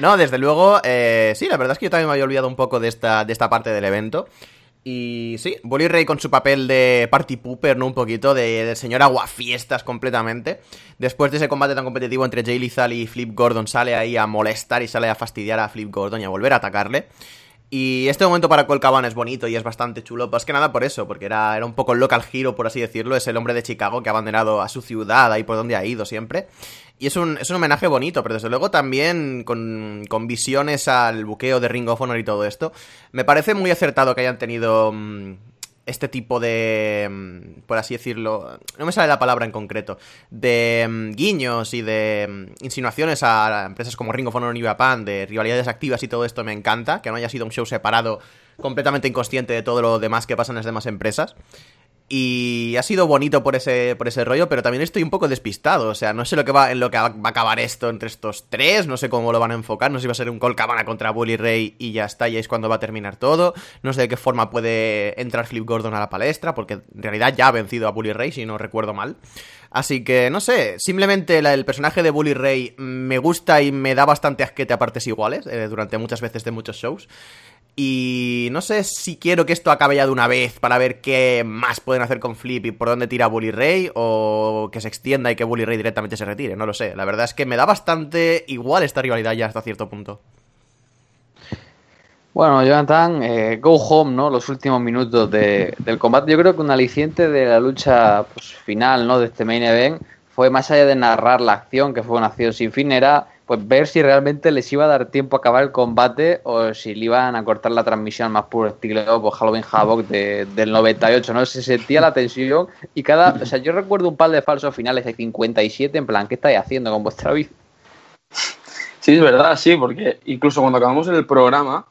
no, desde luego, eh, sí, la verdad es que yo también me había olvidado un poco de esta, de esta parte del evento. Y sí, Bully Ray con su papel de party pooper, ¿no? Un poquito, de, de señor aguafiestas completamente. Después de ese combate tan competitivo entre Jay Lethal y Flip Gordon, sale ahí a molestar y sale a fastidiar a Flip Gordon y a volver a atacarle. Y este momento para Colcaban es bonito y es bastante chulo, más que nada por eso, porque era, era un poco el local hero, por así decirlo, es el hombre de Chicago que ha abandonado a su ciudad, ahí por donde ha ido siempre. Y es un, es un homenaje bonito, pero desde luego también con, con, visiones al buqueo de Ring of Honor y todo esto. Me parece muy acertado que hayan tenido mm, este tipo de, mm, por así decirlo, no me sale la palabra en concreto, de mm, guiños y de mm, insinuaciones a empresas como Ring of y Japan, de rivalidades activas y todo esto me encanta, que no haya sido un show separado completamente inconsciente de todo lo demás que pasa en las demás empresas. Y ha sido bonito por ese, por ese rollo, pero también estoy un poco despistado. O sea, no sé lo que va, en lo que va a acabar esto entre estos tres. No sé cómo lo van a enfocar. No sé si va a ser un Colcabana contra Bully Ray y ya está, y es cuando va a terminar todo. No sé de qué forma puede entrar Flip Gordon a la palestra, porque en realidad ya ha vencido a Bully Ray, si no recuerdo mal. Así que, no sé, simplemente el personaje de Bully Ray me gusta y me da bastante asquete a partes iguales, eh, durante muchas veces de muchos shows. Y no sé si quiero que esto acabe ya de una vez para ver qué más pueden hacer con Flip y por dónde tira Bully Ray o que se extienda y que Bully Ray directamente se retire, no lo sé. La verdad es que me da bastante igual esta rivalidad ya hasta cierto punto. Bueno, Jonathan, eh, go home, ¿no? Los últimos minutos del combate. Yo creo que un aliciente de la lucha pues, final, ¿no? De este main event fue más allá de narrar la acción, que fue una acción sin fin, era pues ver si realmente les iba a dar tiempo a acabar el combate o si le iban a cortar la transmisión más puro estilo pues, Halloween Havoc del 98, ¿no? Se sentía la tensión y cada... O sea, yo recuerdo un par de falsos finales de 57 en plan, ¿qué estáis haciendo con vuestra vida? Sí, es verdad, sí, porque incluso cuando acabamos el programa,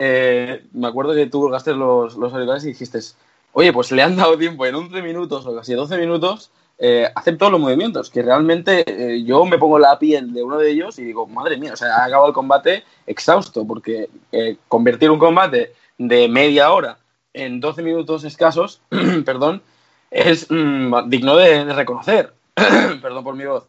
eh, me acuerdo que tú colgaste los, los auriculares y dijiste, oye, pues le han dado tiempo en 11 minutos o casi 12 minutos eh, hacen todos los movimientos, que realmente eh, yo me pongo la piel de uno de ellos y digo, madre mía, o sea, ha acabado el combate exhausto, porque eh, convertir un combate de media hora en 12 minutos escasos, (clears throat) perdón, es mm, digno de, reconocer, (clears throat) perdón por mi voz.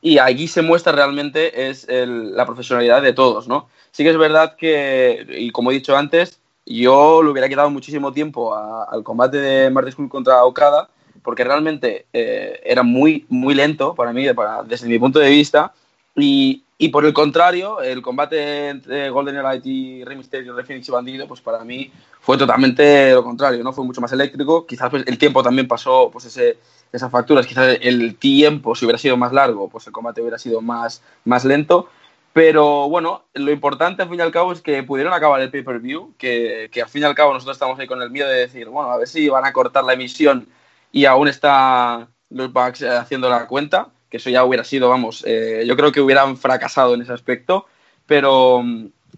Y allí se muestra realmente es la profesionalidad de todos, ¿no? Sí que es verdad que, y como he dicho antes, yo le hubiera quedado muchísimo tiempo al combate de Marty contra Okada, porque realmente eh, era muy, muy lento para mí, desde mi punto de vista. Y, y, por el contrario, el combate entre Golden Elite y Rey Mysterio, Rey Phoenix y Bandido, pues para mí fue totalmente lo contrario, ¿no? Fue mucho más eléctrico. Quizás pues, el tiempo también pasó pues ese, esas facturas. Quizás el tiempo, si hubiera sido más largo, pues el combate hubiera sido más, más lento. Pero bueno, lo importante al fin y al cabo es que pudieron acabar el pay-per-view, que, que al fin y al cabo nosotros estamos ahí con el miedo de decir, bueno, a ver si van a cortar la emisión y aún está los Bucks eh, haciendo la cuenta, que eso ya hubiera sido, vamos, eh, yo creo que hubieran fracasado en ese aspecto, pero,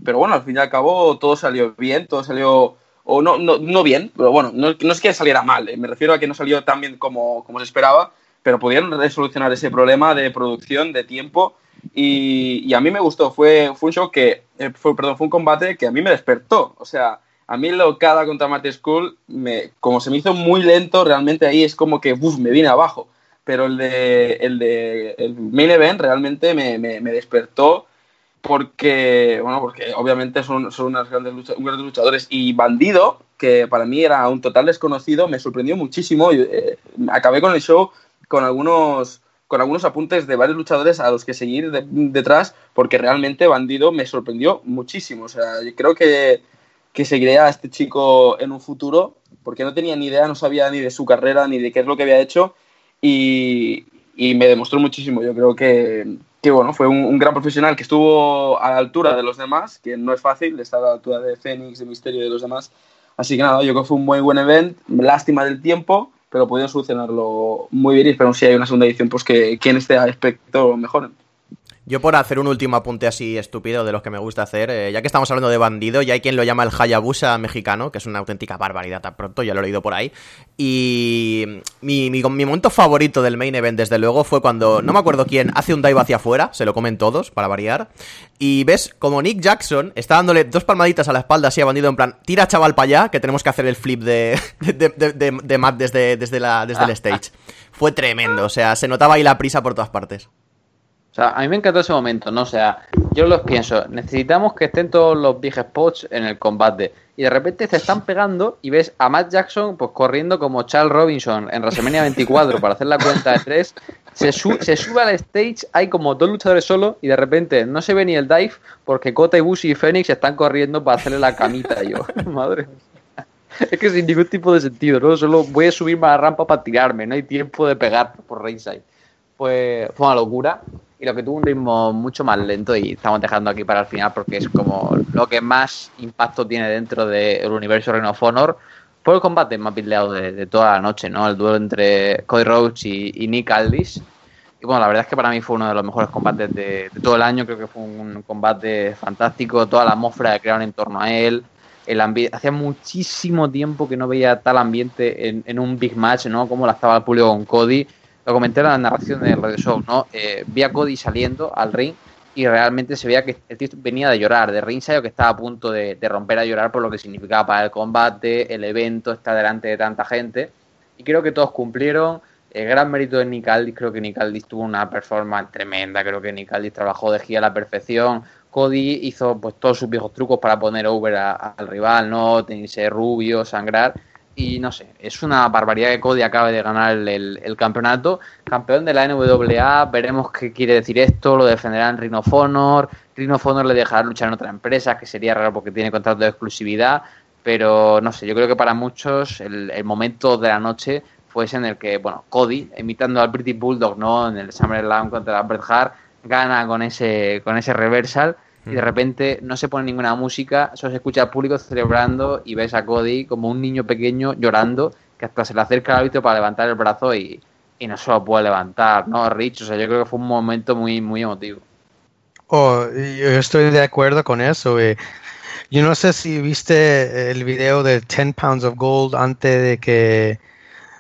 pero bueno, al fin y al cabo todo salió bien, todo salió, o no, no, no bien, pero bueno, no, no, es que saliera mal, eh, me refiero a que no salió tan bien como, como se esperaba, pero pudieron resolucionar ese problema de producción, de tiempo, y, y, a mí me gustó, fue, fue un show que, fue, perdón, fue un combate que a mí me despertó, o sea, a mí lo cada contra Marty School, me, como se me hizo muy lento, realmente ahí es como que uf, me vine abajo. Pero el de el, de, el main event realmente me, me, despertó porque, bueno, porque obviamente son, son unos grandes, luchadores. Y Bandido, que para mí era un total desconocido, me sorprendió muchísimo. Y, eh, acabé con el show con algunos con algunos apuntes de varios luchadores a los que seguir detrás, porque realmente Bandido me sorprendió muchísimo. O sea, creo que que seguiría a este chico en un futuro, porque no tenía ni idea, no sabía ni de su carrera, ni de qué es lo que había hecho, y, me demostró muchísimo. Yo creo que, bueno, fue un, gran profesional que estuvo a la altura de los demás, que no es fácil estar a la altura de Fénix, de Misterio y de los demás. Así que nada, yo creo que fue un muy buen evento, lástima del tiempo, pero pudieron solucionarlo muy bien y espero si hay una segunda edición, pues que, que en este aspecto mejoren. Yo por hacer un último apunte así estúpido de los que me gusta hacer, eh, ya que estamos hablando de bandido, ya hay quien lo llama el Hayabusa mexicano, que es una auténtica barbaridad tan pronto, ya lo he leído por ahí. Y mi, mi, momento favorito del main event, desde luego, fue cuando, no me acuerdo quién, hace un dive hacia afuera, se lo comen todos, para variar. Y ves como Nick Jackson está dándole dos palmaditas a la espalda así a bandido, en plan, tira chaval para allá, que tenemos que hacer el flip de, (laughs) de, Matt desde, desde, la, desde el (laughs) stage. Fue tremendo, o sea, se notaba ahí la prisa por todas partes. O sea, a mí me encantó ese momento, ¿no? O sea, yo los pienso, necesitamos que estén todos los big spots en el combate. Y de repente se están pegando y ves a Matt Jackson pues corriendo como Charles Robinson en WrestleMania 24 para hacer la cuenta de tres. Se, sube al stage, hay como dos luchadores solo y de repente no se ve ni el dive porque Kota Ibushi y Phoenix están corriendo para hacerle la camita. Y yo, (laughs) madre es que sin ningún tipo de sentido, ¿no? Solo voy a subirme a la rampa para tirarme, no hay tiempo de pegar por ringside. Pues fue una locura y lo que tuvo un ritmo mucho más lento y estamos dejando aquí para el final porque es como lo que más impacto tiene dentro del universo Reign of Honor fue el combate más peleado de, toda la noche, ¿no? El duelo entre Cody Rhodes y, Nick Aldis. Y bueno, la verdad es que para mí fue uno de los mejores combates de, todo el año. Creo que fue un combate fantástico. Toda la atmósfera que crearon en torno a él. el. Hacía muchísimo tiempo que no veía tal ambiente en, un big match, ¿no? Como la estaba el público con Cody. Lo comenté en la narración del Radio Show, ¿no? Eh, vi a Cody saliendo al ring y realmente se veía que el tío venía de llorar, de ringside o que estaba a punto de, romper a llorar por lo que significaba para el combate, el evento, estar delante de tanta gente. Y creo que todos cumplieron. El gran mérito de Nick Aldis, creo que Nick Aldis tuvo una performance tremenda, creo que Nick Aldis trabajó de gira a la perfección. Cody hizo pues todos sus viejos trucos para poner over al rival, ¿no? Tenerse rubio, sangrar y no sé, es una barbaridad que Cody acabe de ganar el, campeonato. Campeón de la NWA, veremos qué quiere decir esto, lo defenderá en Rhino of Honor. Rhino of Honor le dejará luchar en otra empresa, que sería raro porque tiene contrato de exclusividad, pero no sé, yo creo que para muchos el, momento de la noche fue ese en el que, bueno, Cody, imitando al British Bulldog, ¿no? En el SummerSlam contra Bret Hart, gana con ese, con ese reversal y de repente no se pone ninguna música, solo se escucha al público celebrando y ves a Cody como un niño pequeño llorando que hasta se le acerca al árbitro para levantar el brazo y, no se lo puede levantar, ¿no? Rich, o sea, yo creo que fue un momento muy, muy emotivo. Oh, yo estoy de acuerdo con eso. Eh. Yo no sé si viste el video de 10 Pounds of Gold antes de que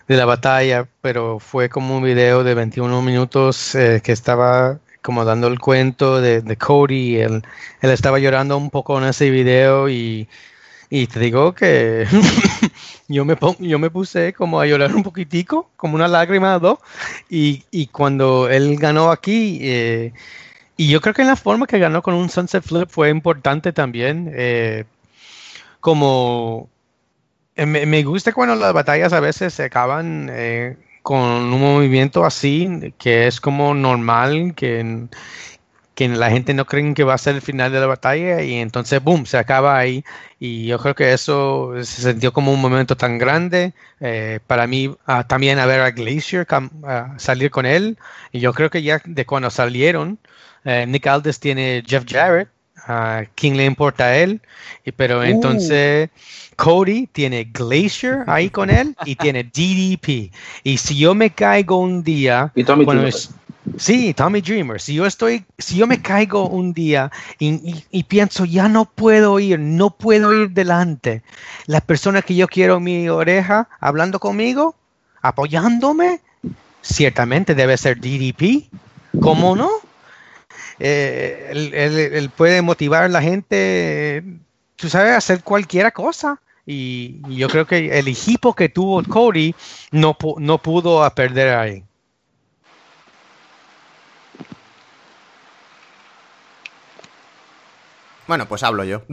de la batalla, pero fue como un video de 21 minutos eh, que estaba como dando el cuento de, Cody. Él, él, estaba llorando un poco en ese video y, te digo que (laughs) yo, me yo me puse como a llorar un poquitico, como una lágrima o dos. Y, cuando él ganó aquí, eh, y yo creo que en la forma que ganó con un Sunset Flip fue importante también. Eh, como eh, me, gusta cuando las batallas a veces se acaban con un movimiento así, que es como normal, que, que la gente no cree que va a ser el final de la batalla y entonces, boom, se acaba ahí. Y yo creo que eso se sintió como un momento tan grande. Eh, para mí, ah, también a ver a Glacier salir con él. Y yo creo que ya de cuando salieron, eh, Nick Aldis tiene Jeff Jarrett, a King le importa a él, y, pero uh. entonces... Cody tiene Glacier (laughs) ahí con él y tiene DDP. Y si yo me caigo un día, y Tommy sí, Tommy Dreamer. Si yo estoy, si yo me caigo un día y, pienso ya no puedo ir, no puedo ir delante, la persona que yo quiero mi oreja hablando conmigo, apoyándome, ciertamente debe ser DDP. ¿Cómo no? Eh, él, puede motivar a la gente, tú sabes, a hacer cualquier cosa. Y, yo creo que el equipo que tuvo Cody no, no pudo perder ahí. Bueno, pues hablo yo. (laughs)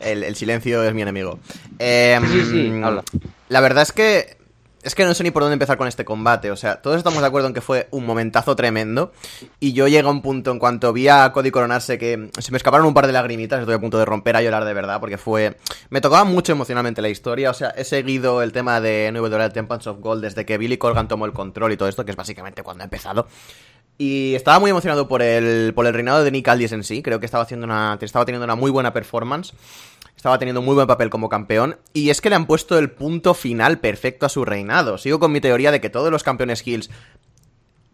el, el, silencio es mi enemigo. sí, sí, em, habla. La verdad es que es que no sé ni por dónde empezar con este combate. O sea, todos estamos de acuerdo en que fue un momentazo tremendo. Y yo llegué a un punto en cuanto vi a Cody coronarse que se me escaparon un par de lagrimitas. Estoy a punto de romper a llorar de verdad porque fue. Me tocaba mucho emocionalmente la historia. O sea, he seguido el tema de NWA Temples of Gold desde que Billy Corgan tomó el control y todo esto, que es básicamente cuando ha empezado. Y estaba muy emocionado por el, por el reinado de Nick Aldis en sí. Creo que estaba, haciendo una, estaba teniendo una muy buena performance estaba teniendo muy buen papel como campeón, y es que le han puesto el punto final perfecto a su reinado. Sigo con mi teoría de que todos los campeones Hills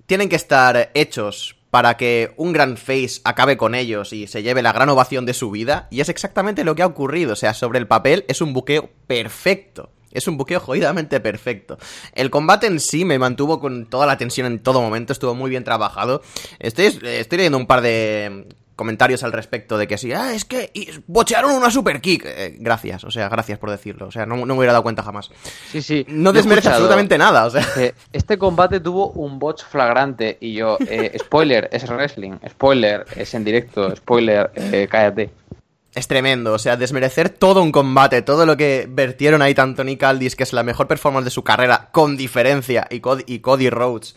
tienen que estar hechos para que un gran face acabe con ellos y se lleve la gran ovación de su vida, y es exactamente lo que ha ocurrido, o sea, sobre el papel es un buqueo perfecto. Es un buqueo jodidamente perfecto. El combate en sí me mantuvo con toda la tensión en todo momento, estuvo muy bien trabajado. Estoy, estoy leyendo un par de comentarios al respecto de que sí, ah, es que bochearon una super kick. Eh, gracias, o sea, gracias por decirlo. O sea, no, me hubiera dado cuenta jamás. Sí, sí. No desmerece absolutamente nada, o sea. Este combate tuvo un botch flagrante y yo, eh, (laughs) spoiler, es wrestling, spoiler, es en directo, spoiler, eh, cállate. Es tremendo, o sea, desmerecer todo un combate, todo lo que vertieron ahí tanto Nick Aldis, que es la mejor performance de su carrera, con diferencia, y Cody, y Cody Rhodes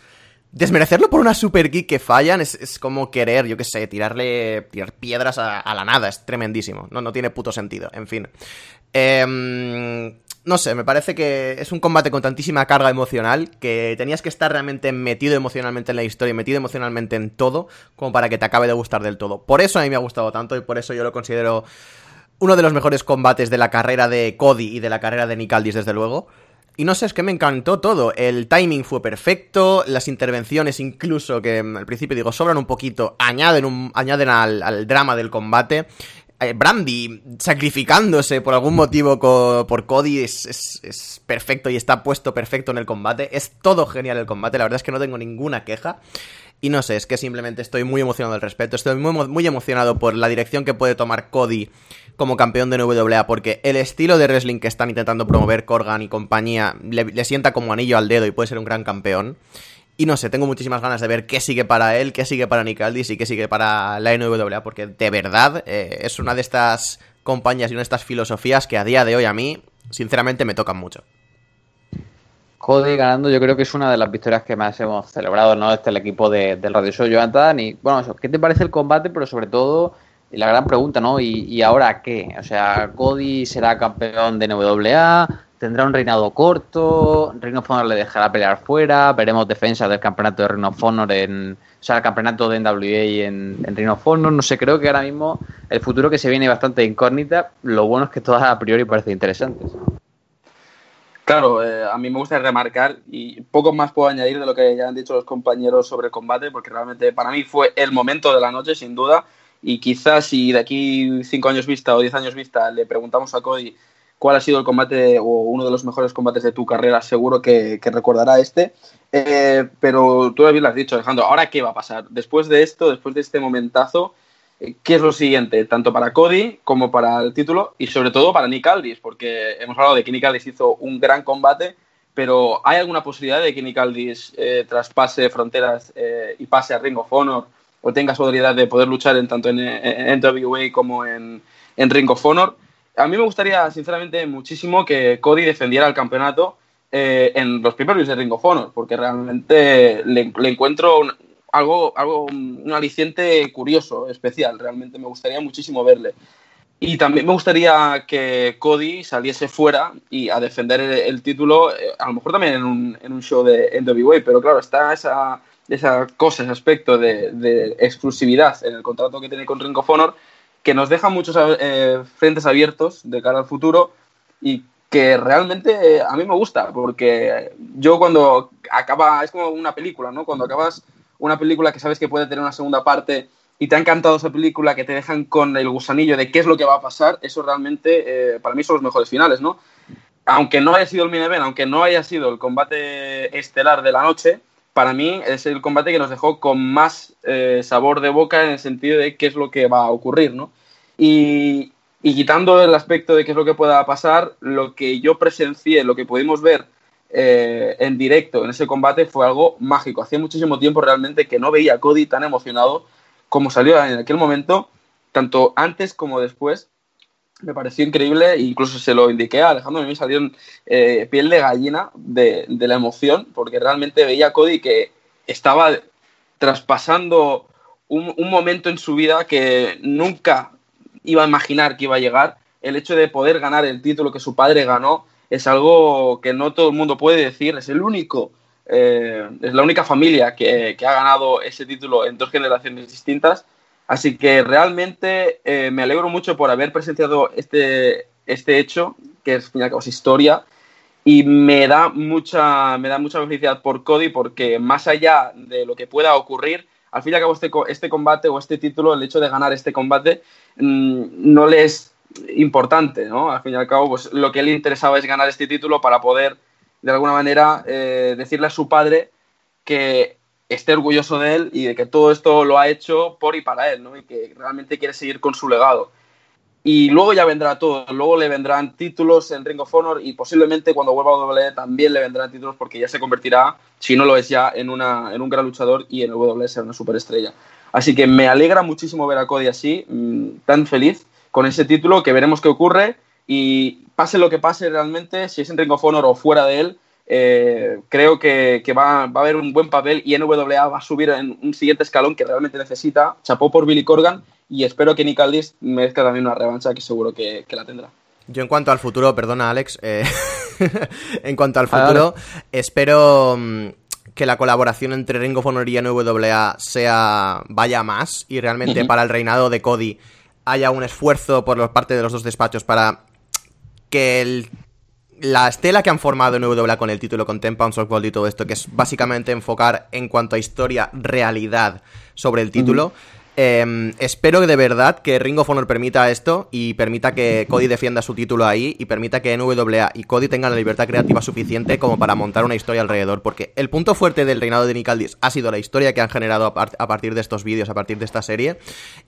Desmerecerlo por una super geek que fallan es, como querer, yo qué sé, tirarle tirar piedras a, la nada. Es tremendísimo. No, no tiene puto sentido. En fin. Em, no sé, me parece que es un combate con tantísima carga emocional que tenías que estar realmente metido emocionalmente en la historia, metido emocionalmente en todo, como para que te acabe de gustar del todo. Por eso a mí me ha gustado tanto y por eso yo lo considero uno de los mejores combates de la carrera de Cody y de la carrera de Nick Aldis, desde luego. Y no sé, es que me encantó todo. El timing fue perfecto, las intervenciones incluso, que al principio digo, sobran un poquito, añaden, añaden al, drama del combate. eh, Brandy sacrificándose por algún motivo por Cody es, es, perfecto y está puesto perfecto en el combate. Es todo genial el combate, la verdad es que no tengo ninguna queja. Y no sé, es que simplemente estoy muy emocionado al respecto. Estoy muy, muy emocionado por la dirección que puede tomar Cody como campeón de NWA, porque el estilo de wrestling que están intentando promover Corgan y compañía le, sienta como anillo al dedo y puede ser un gran campeón. Y no sé, tengo muchísimas ganas de ver qué sigue para él, qué sigue para Nick Aldis y qué sigue para la NWA, porque de verdad eh, es una de estas compañías y una de estas filosofías que a día de hoy a mí, sinceramente, me tocan mucho. Cody ganando, yo creo que es una de las victorias que más hemos celebrado, ¿no? Este el equipo de, del Radio Show, Jonathan. Y bueno, ¿qué te parece el combate? Pero sobre todo, la gran pregunta, ¿no? ¿Y, ahora qué? O sea, Cody será campeón de NWA, tendrá un reinado corto, Ring of Honor le dejará pelear fuera, veremos defensa del campeonato de Ring of Honor en. O sea, el campeonato de NWA en, en Ring of Honor. No sé, creo que ahora mismo el futuro que se viene es bastante incógnita. Lo bueno es que todas a priori parecen interesantes. Claro, eh, a mí me gusta remarcar y poco más puedo añadir de lo que ya han dicho los compañeros sobre el combate, porque realmente para mí fue el momento de la noche, sin duda. Y quizás si de aquí cinco años vista o diez años vista le preguntamos a Cody cuál ha sido el combate o uno de los mejores combates de tu carrera, seguro que, recordará este. Eh, pero tú bien lo has dicho, Alejandro. ¿Ahora qué va a pasar? Después de esto, después de este momentazo, ¿Qué es lo siguiente? Tanto para Cody como para el título y sobre todo para Nick Aldis, porque hemos hablado de que Nick Aldis hizo un gran combate, pero ¿hay alguna posibilidad de que Nick Aldis eh, traspase fronteras eh, y pase a Ring of Honor o tenga su habilidad de poder luchar en, tanto en, en NWA como en, Ring of Honor? A mí me gustaría, sinceramente, muchísimo que Cody defendiera el campeonato eh, en los primeros de Ring of Honor, porque realmente le, le encuentro algo, algo, un aliciente curioso, especial. Realmente me gustaría muchísimo verle. Y también me gustaría que Cody saliese fuera y a defender el, título, eh, a lo mejor también en un, en un, show de NWA, pero claro, está esa, esa cosa, ese aspecto de, exclusividad en el contrato que tiene con Ring of Honor, que nos deja muchos eh, frentes abiertos de cara al futuro y que realmente a mí me gusta, porque yo cuando acaba, es como una película, ¿no? Cuando acabas una película que sabes que puede tener una segunda parte y te ha encantado esa película, que te dejan con el gusanillo de qué es lo que va a pasar, eso realmente eh, para mí son los mejores finales, ¿no? Aunque no haya sido el main event, aunque no haya sido el combate estelar de la noche, para mí es el combate que nos dejó con más eh, sabor de boca en el sentido de qué es lo que va a ocurrir, ¿no? Y, y quitando el aspecto de qué es lo que pueda pasar, lo que yo presencié, lo que pudimos ver eh, en directo en ese combate fue algo mágico. Hacía muchísimo tiempo realmente que no veía a Cody tan emocionado como salió en aquel momento, tanto antes como después. Me pareció increíble, incluso se lo indiqué a Alejandro, a mí salió eh, piel de gallina de, la emoción, porque realmente veía a Cody que estaba traspasando un momento en su vida que nunca iba a imaginar que iba a llegar. El hecho de poder ganar el título que su padre ganó, es algo que no todo el mundo puede decir, es el único, eh, es la única familia que, ha ganado ese título en dos generaciones distintas. Así que realmente eh, me alegro mucho por haber presenciado este, este hecho, que es, fin y historia, y me da mucha, me da mucha felicidad por Cody porque más allá de lo que pueda ocurrir, al fin y al cabo este, este combate o este título, el hecho de ganar este combate, mm, no les importante, ¿no? Al fin y al cabo, pues lo que le interesaba es ganar este título para poder, de alguna manera, eh, decirle a su padre que esté orgulloso de él y de que todo esto lo ha hecho por y para él, ¿no? Y que realmente quiere seguir con su legado. Y luego ya vendrá todo, luego le vendrán títulos en Ring of Honor y posiblemente cuando vuelva a WWE también le vendrán títulos porque ya se convertirá, si no lo es ya, en, en un gran luchador y en el WWE será una superestrella. Así que me alegra muchísimo ver a Cody así, mm, tan feliz con ese título, que veremos qué ocurre y pase lo que pase realmente, si es en Ring of Honor o fuera de él, eh, creo que, va, a haber un buen papel y NWA va a subir en un siguiente escalón que realmente necesita. Chapó por Billy Corgan y espero que Nick Aldis merezca también una revancha que seguro que, la tendrá. Yo en cuanto al futuro, perdona Alex, eh, (laughs) en cuanto al futuro, espero mm, que la colaboración entre Ring of Honor y NWA sea vaya más y realmente para el reinado de Cody haya un esfuerzo por parte de los dos despachos para que la estela que han formado en WWE con el título, con Ten Pounds of Gold y todo esto, que es básicamente enfocar en cuanto a historia, realidad sobre el título, Em, espero de verdad que Ring of Honor permita esto y permita que Cody defienda su título ahí y permita que NWA y Cody tengan la libertad creativa suficiente como para montar una historia alrededor. Porque el punto fuerte del reinado de Nick Aldis ha sido la historia que han generado a, partir de estos vídeos, a partir de esta serie.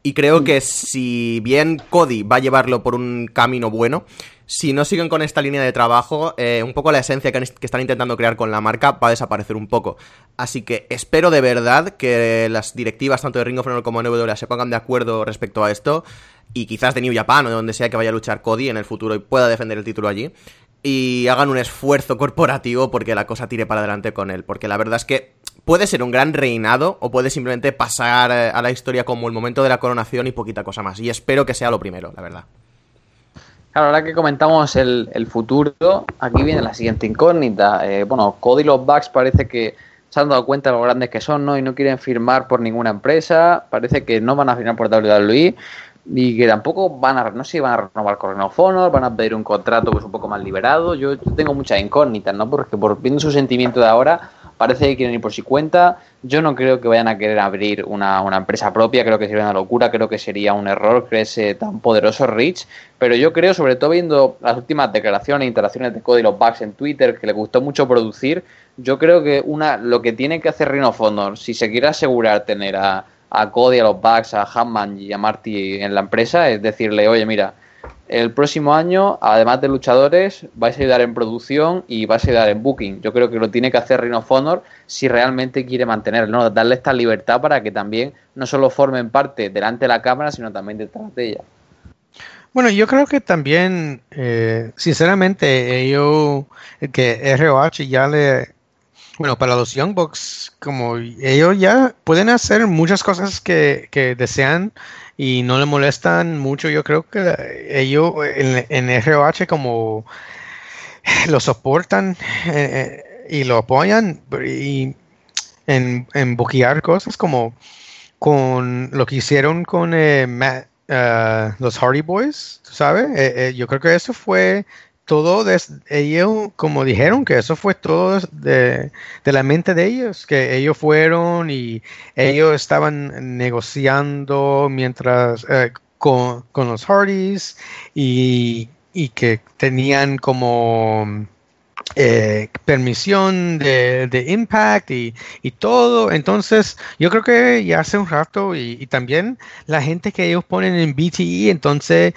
Y creo que si bien Cody va a llevarlo por un camino bueno, si no siguen con esta línea de trabajo, eh, un poco la esencia que, están intentando crear con la marca va a desaparecer un poco. Así que espero de verdad que las directivas tanto de Ring of como de NWA se pongan de acuerdo respecto a esto y quizás de New Japan o de donde sea que vaya a luchar Cody en el futuro y pueda defender el título allí y hagan un esfuerzo (laughs) corporativo porque la cosa tire para adelante con él, porque la verdad es que puede ser un gran reinado o puede simplemente pasar eh, a la historia como el momento de la coronación y poquita cosa más. Y espero que sea lo primero, la verdad. Claro, ahora que comentamos el, futuro, aquí viene la siguiente incógnita. Eh, bueno, Cody y los Bucks parece que se han dado cuenta de lo grandes que son, ¿no? Y no quieren firmar por ninguna empresa. Parece que no van a firmar por WWE y que tampoco van a, no sé si van a renovar con Honor, van a pedir un contrato pues un poco más liberado. Yo, tengo muchas incógnitas, ¿no? Porque por viendo su sentimiento de ahora, parece que quieren ir por su cuenta. Yo no creo que vayan a querer abrir una, una, empresa propia, creo que sería una locura, creo que sería un error creerse tan poderoso Rich, pero yo creo, sobre todo viendo las últimas declaraciones e interacciones de Cody y los Bugs en Twitter, que le gustó mucho producir, yo creo que una lo que tiene que hacer Rhino Fondor, si se quiere asegurar tener a, a Cody, a los Bugs, a Hammond y a Marty en la empresa, es decirle, oye, mira, el próximo año, además de luchadores, vais a ayudar en producción y vais a ayudar en booking. Yo creo que lo tiene que hacer Rhino Honor si realmente quiere mantenerlo, ¿no? darle esta libertad para que también no solo formen parte delante de la cámara, sino también detrás de ella. Bueno, yo creo que también, eh, sinceramente, ellos, que ROH ya le, bueno, para los Young Bucks, como ellos ya pueden hacer muchas cosas que desean y no le molestan mucho. Yo creo que ellos en, ROH como (sighs) lo soportan eh, eh, y lo apoyan y en, en buquear cosas como con lo que hicieron con eh, los Hardy Boys, ¿sabes? yo creo que eso fue todo de ellos, como dijeron, que eso fue todo de, la mente de ellos, que ellos fueron y ellos estaban negociando mientras eh, con, los Hardys y, y, que tenían como eh, permisión de, de Impact y, y, todo. Entonces, yo creo que ya hace un rato y también la gente que ellos ponen en BTE, entonces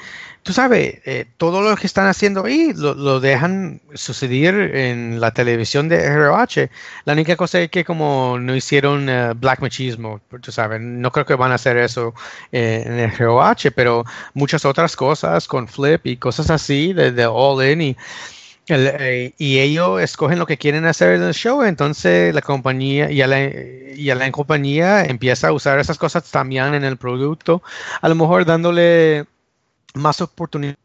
tú sabes, eh, todo lo que están haciendo ahí lo, dejan suceder en la televisión de ROH. La única cosa es que como no hicieron eh, black machismo, tú sabes, no creo que van a hacer eso eh, en ROH, pero muchas otras cosas con Flip y cosas así de, All In y, y ellos escogen lo que quieren hacer en el show, entonces la compañía y la, y la compañía empieza a usar esas cosas también en el producto, a lo mejor dándole más oportunidades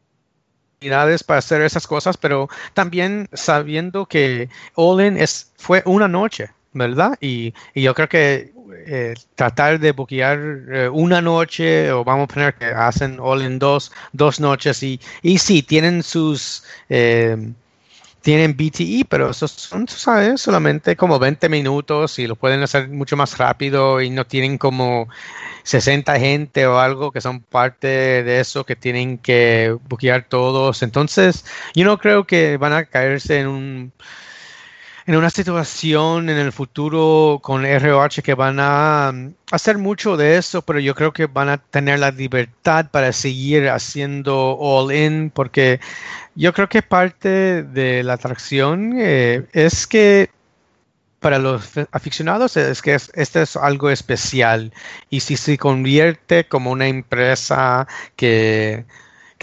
para hacer esas cosas, pero también sabiendo que All In es, fue una noche, ¿verdad? Y, yo creo que eh, tratar de buquear eh, una noche, o vamos a poner que hacen All In dos, dos noches, y, y sí, tienen sus... Eh, tienen BTE, pero esos son, ¿sabes? Solamente como 20 minutos y lo pueden hacer mucho más rápido y no tienen como 60 gente o algo que son parte de eso que tienen que buquear todos. Entonces, yo no creo que van a caerse en un en una situación en el futuro con ROH que van a hacer mucho de eso, pero yo creo que van a tener la libertad para seguir haciendo all in, porque yo creo que parte de la atracción eh, es que para los aficionados es que este es algo especial. Y si se convierte como una empresa que,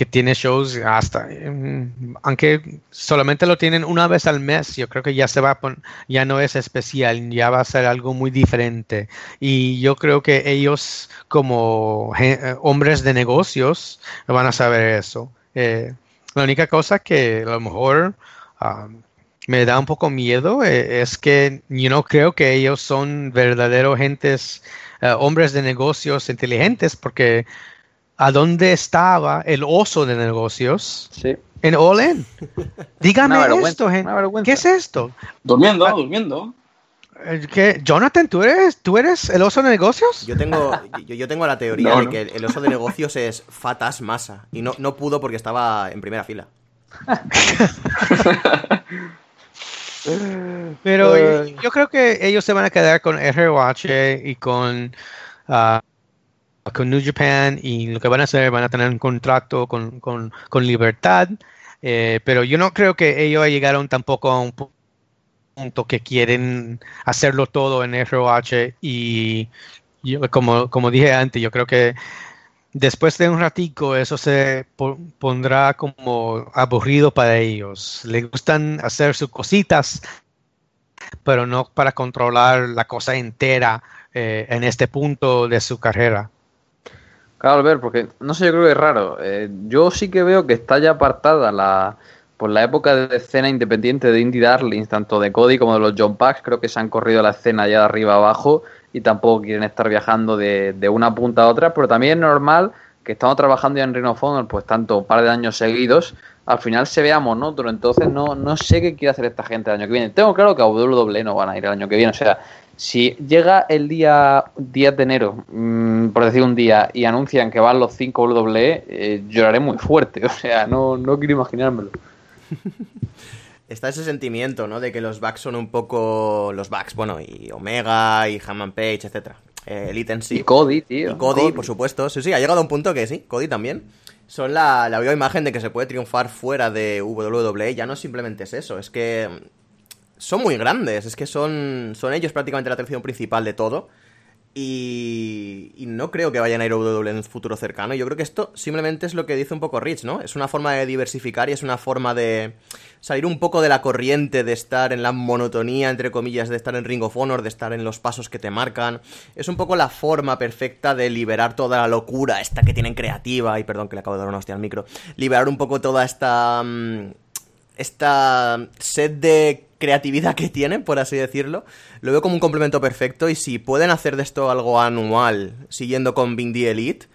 tiene shows hasta mm, aunque solamente lo tienen una vez al mes yo creo que ya se va a ya no es especial ya va a ser algo muy diferente. Y yo creo que ellos como eh, hombres de negocios van a saber eso. Eh, la única cosa que a lo mejor me da un poco miedo eh, es que yo no creo que ellos son verdaderos gentes, hombres de negocios inteligentes, porque ¿a dónde estaba el oso de negocios? Sí. En All In. (laughs) Dígame esto, gente. ¿Qué es esto? Durmiendo, ah, durmiendo. ¿Qué? Jonathan, ¿tú eres, ¿tú eres el oso de negocios? Yo tengo, yo, yo tengo la teoría de que el, oso de negocios es Fatas Masa. Y no, no pudo porque estaba en primera fila. (laughs) Pero yo, creo que ellos se van a quedar con ROH y con, ah, con New Japan y lo que van a hacer, van a tener un contrato con, con, con libertad. Eh, pero yo no creo que ellos llegaron tampoco a un punto que quieren hacerlo todo en ROH y como, como dije antes, yo creo que después de un ratico eso se pondrá como aburrido para ellos. Les gustan hacer sus cositas, pero no para controlar la cosa entera eh, en este punto de su carrera. Claro, ver, porque no sé, yo creo que es raro. Eh, yo sí que veo que está ya apartada la por la época de escena independiente de Indie Darlings, tanto de Cody como de los John Packs, creo que se han corrido la escena ya de arriba abajo y tampoco quieren estar viajando de, de una punta a otra, pero también es normal que estamos trabajando ya en Rhino Honor pues tanto un par de años seguidos, al final se vea monótono, entonces no, no sé qué quiere hacer esta gente el año que viene. Tengo claro que a WWE no van a ir el año que viene, o sea, si llega el día 10 de enero, mm, por decir un día, y anuncian que van los 5 WWE, eh, lloraré muy fuerte. (laughs) O sea, no, no quiero imaginármelo. (laughs) Está ese sentimiento, ¿no? De que los Bucks son un poco los Bucks, bueno, y Omega, y Hammond Page, etcétera. Eh, Elite en sí. Y Cody, tío. Y Cody, por supuesto. Sí, sí, ha llegado a un punto que sí, Cody también. Son la, la viva imagen de que se puede triunfar fuera de WWE. Ya no simplemente es eso, es que son muy grandes, es que son, son ellos prácticamente la atracción principal de todo. Y, y, no creo que vayan a ir a WWE en un futuro cercano. Yo creo que esto simplemente es lo que dice un poco Rich, ¿no? Es una forma de diversificar y es una forma de salir un poco de la corriente, de estar en la monotonía, entre comillas, de estar en Ring of Honor, de estar en los pasos que te marcan. Es un poco la forma perfecta de liberar toda la locura, esta que tienen creativa, y perdón que le acabo de dar una hostia al micro, liberar un poco toda esta... Mm, esta sed de creatividad que tienen, por así decirlo, lo veo como un complemento perfecto y si pueden hacer de esto algo anual, siguiendo con Bing Elite,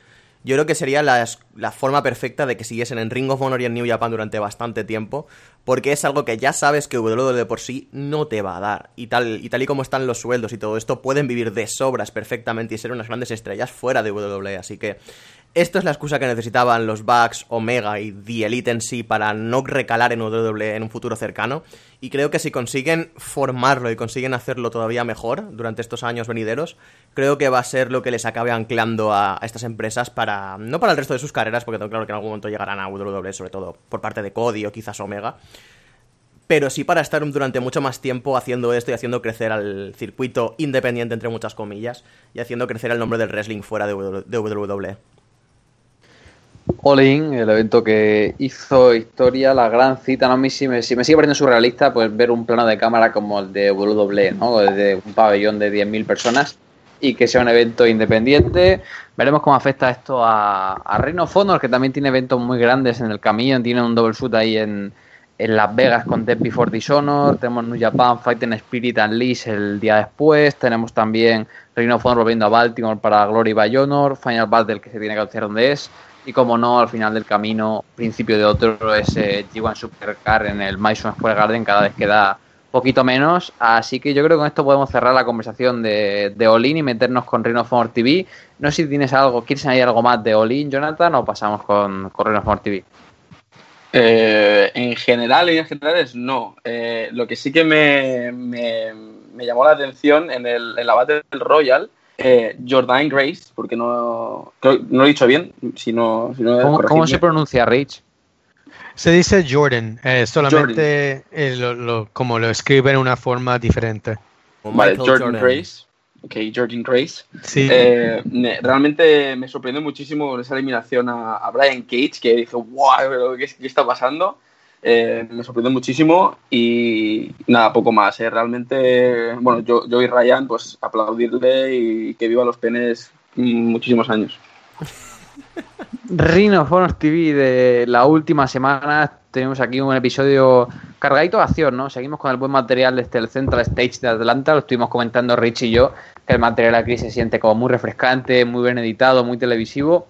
yo creo que sería la, la, forma perfecta de que siguiesen en Ring of Honor y en New Japan durante bastante tiempo, porque es algo que ya sabes que WWE de por sí no te va a dar. Y tal, y tal y como están los sueldos y todo esto, pueden vivir de sobras perfectamente y ser unas grandes estrellas fuera de WWE. Así que esto es la excusa que necesitaban los Bucks, Omega y The Elite en sí para no recalar en WWE en un futuro cercano. Y creo que si consiguen formarlo y consiguen hacerlo todavía mejor durante estos años venideros, creo que va a ser lo que les acabe anclando a, estas empresas para. No para el resto de sus carreras, porque tengo claro que en algún momento llegarán a WWE, sobre todo por parte de Cody o quizás Omega. Pero sí para estar durante mucho más tiempo haciendo esto y haciendo crecer al circuito independiente, entre muchas comillas, y haciendo crecer el nombre del wrestling fuera de WWE. All In, el evento que hizo historia, la gran cita, ¿no? A si me, si me sigue pareciendo surrealista, pues ver un plano de cámara como el de WWE, ¿no? Desde un pabellón de 10.000 personas y que sea un evento independiente. Veremos cómo afecta esto a, a Reino Honor, que también tiene eventos muy grandes en el camino, tiene un double shoot ahí en, en Las Vegas con Death Before Dishonor, tenemos New Japan Fighting Spirit and Lease el día después, tenemos también Reino Honor volviendo a Baltimore para Glory by Honor, Final Battle que se tiene que anunciar dónde es, y como no, al final del camino, principio de otro, ese G1 Supercar en el Madison Square Garden cada vez queda poquito menos. Así que yo creo que con esto podemos cerrar la conversación de, de Olin y meternos con Rhino Honor TV. No sé si tienes algo, ¿quieres añadir algo más de Olin, Jonathan, o pasamos con, con Rhino Honor TV? Eh, en general, en generales, no. Eh, lo que sí que me, me, me, llamó la atención en, el, en la Battle Royal eh, Jordan Grace, porque no, no lo he dicho bien. Si no, si no ¿Cómo, ¿Cómo, se pronuncia Rich? Se dice Jordan, eh, solamente Jordan. Eh, lo, lo, como lo escribe en una forma diferente. Vale, Jordan, Jordan, Grace. Ok, Jordan Grace. Sí. Eh, me, realmente me sorprendió muchísimo esa eliminación a, a Brian Cage, que dije, wow, ¿qué, qué está pasando? Eh, me sorprendió muchísimo y nada, poco más. ¿eh? Realmente, bueno, yo, yo y Ryan, pues aplaudirle y que viva los penes muchísimos años. Rhino Honor TV de la última semana. Tenemos aquí un episodio cargadito de acción, ¿no? Seguimos con el buen material desde el Central Stage de Atlanta. Lo estuvimos comentando Rich y yo, que el material aquí se siente como muy refrescante, muy bien editado, muy televisivo.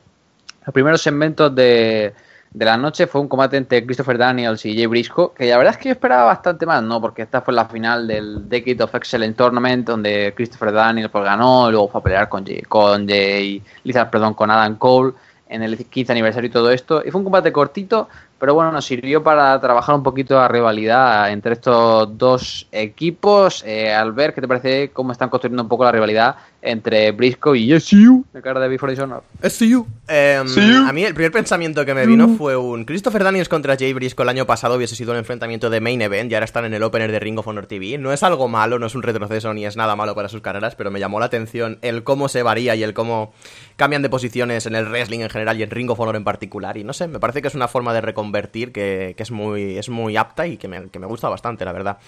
Los primeros segmentos de, de la noche fue un combate entre Christopher Daniels y Jay Briscoe, que la verdad es que yo esperaba bastante más, ¿no? Porque esta fue la final del Decade of Excellent Tournament, donde Christopher Daniels pues, ganó, luego fue a pelear con Jay, con Jay Lizard, perdón, con Adam Cole en el 15 aniversario y todo esto. Y fue un combate cortito, pero bueno, nos sirvió para trabajar un poquito la rivalidad entre estos dos equipos. Eh, al ver, ¿qué te parece cómo están construyendo un poco la rivalidad entre Briscoe y SCU de cara de Before Dishonor? SCU. Eh, a mí el primer pensamiento que me vino fue un Christopher Daniels contra Jay Briscoe el año pasado hubiese sido un enfrentamiento de main event y ahora están en el opener de Ring of Honor TV. No es algo malo, no es un retroceso ni es nada malo para sus carreras, pero me llamó la atención el cómo se varía y el cómo cambian de posiciones en el wrestling en general y en Ring of Honor en particular. Y no sé, me parece que es una forma de reconvertir que, es, muy, es muy apta y que me, que me gusta bastante, la verdad.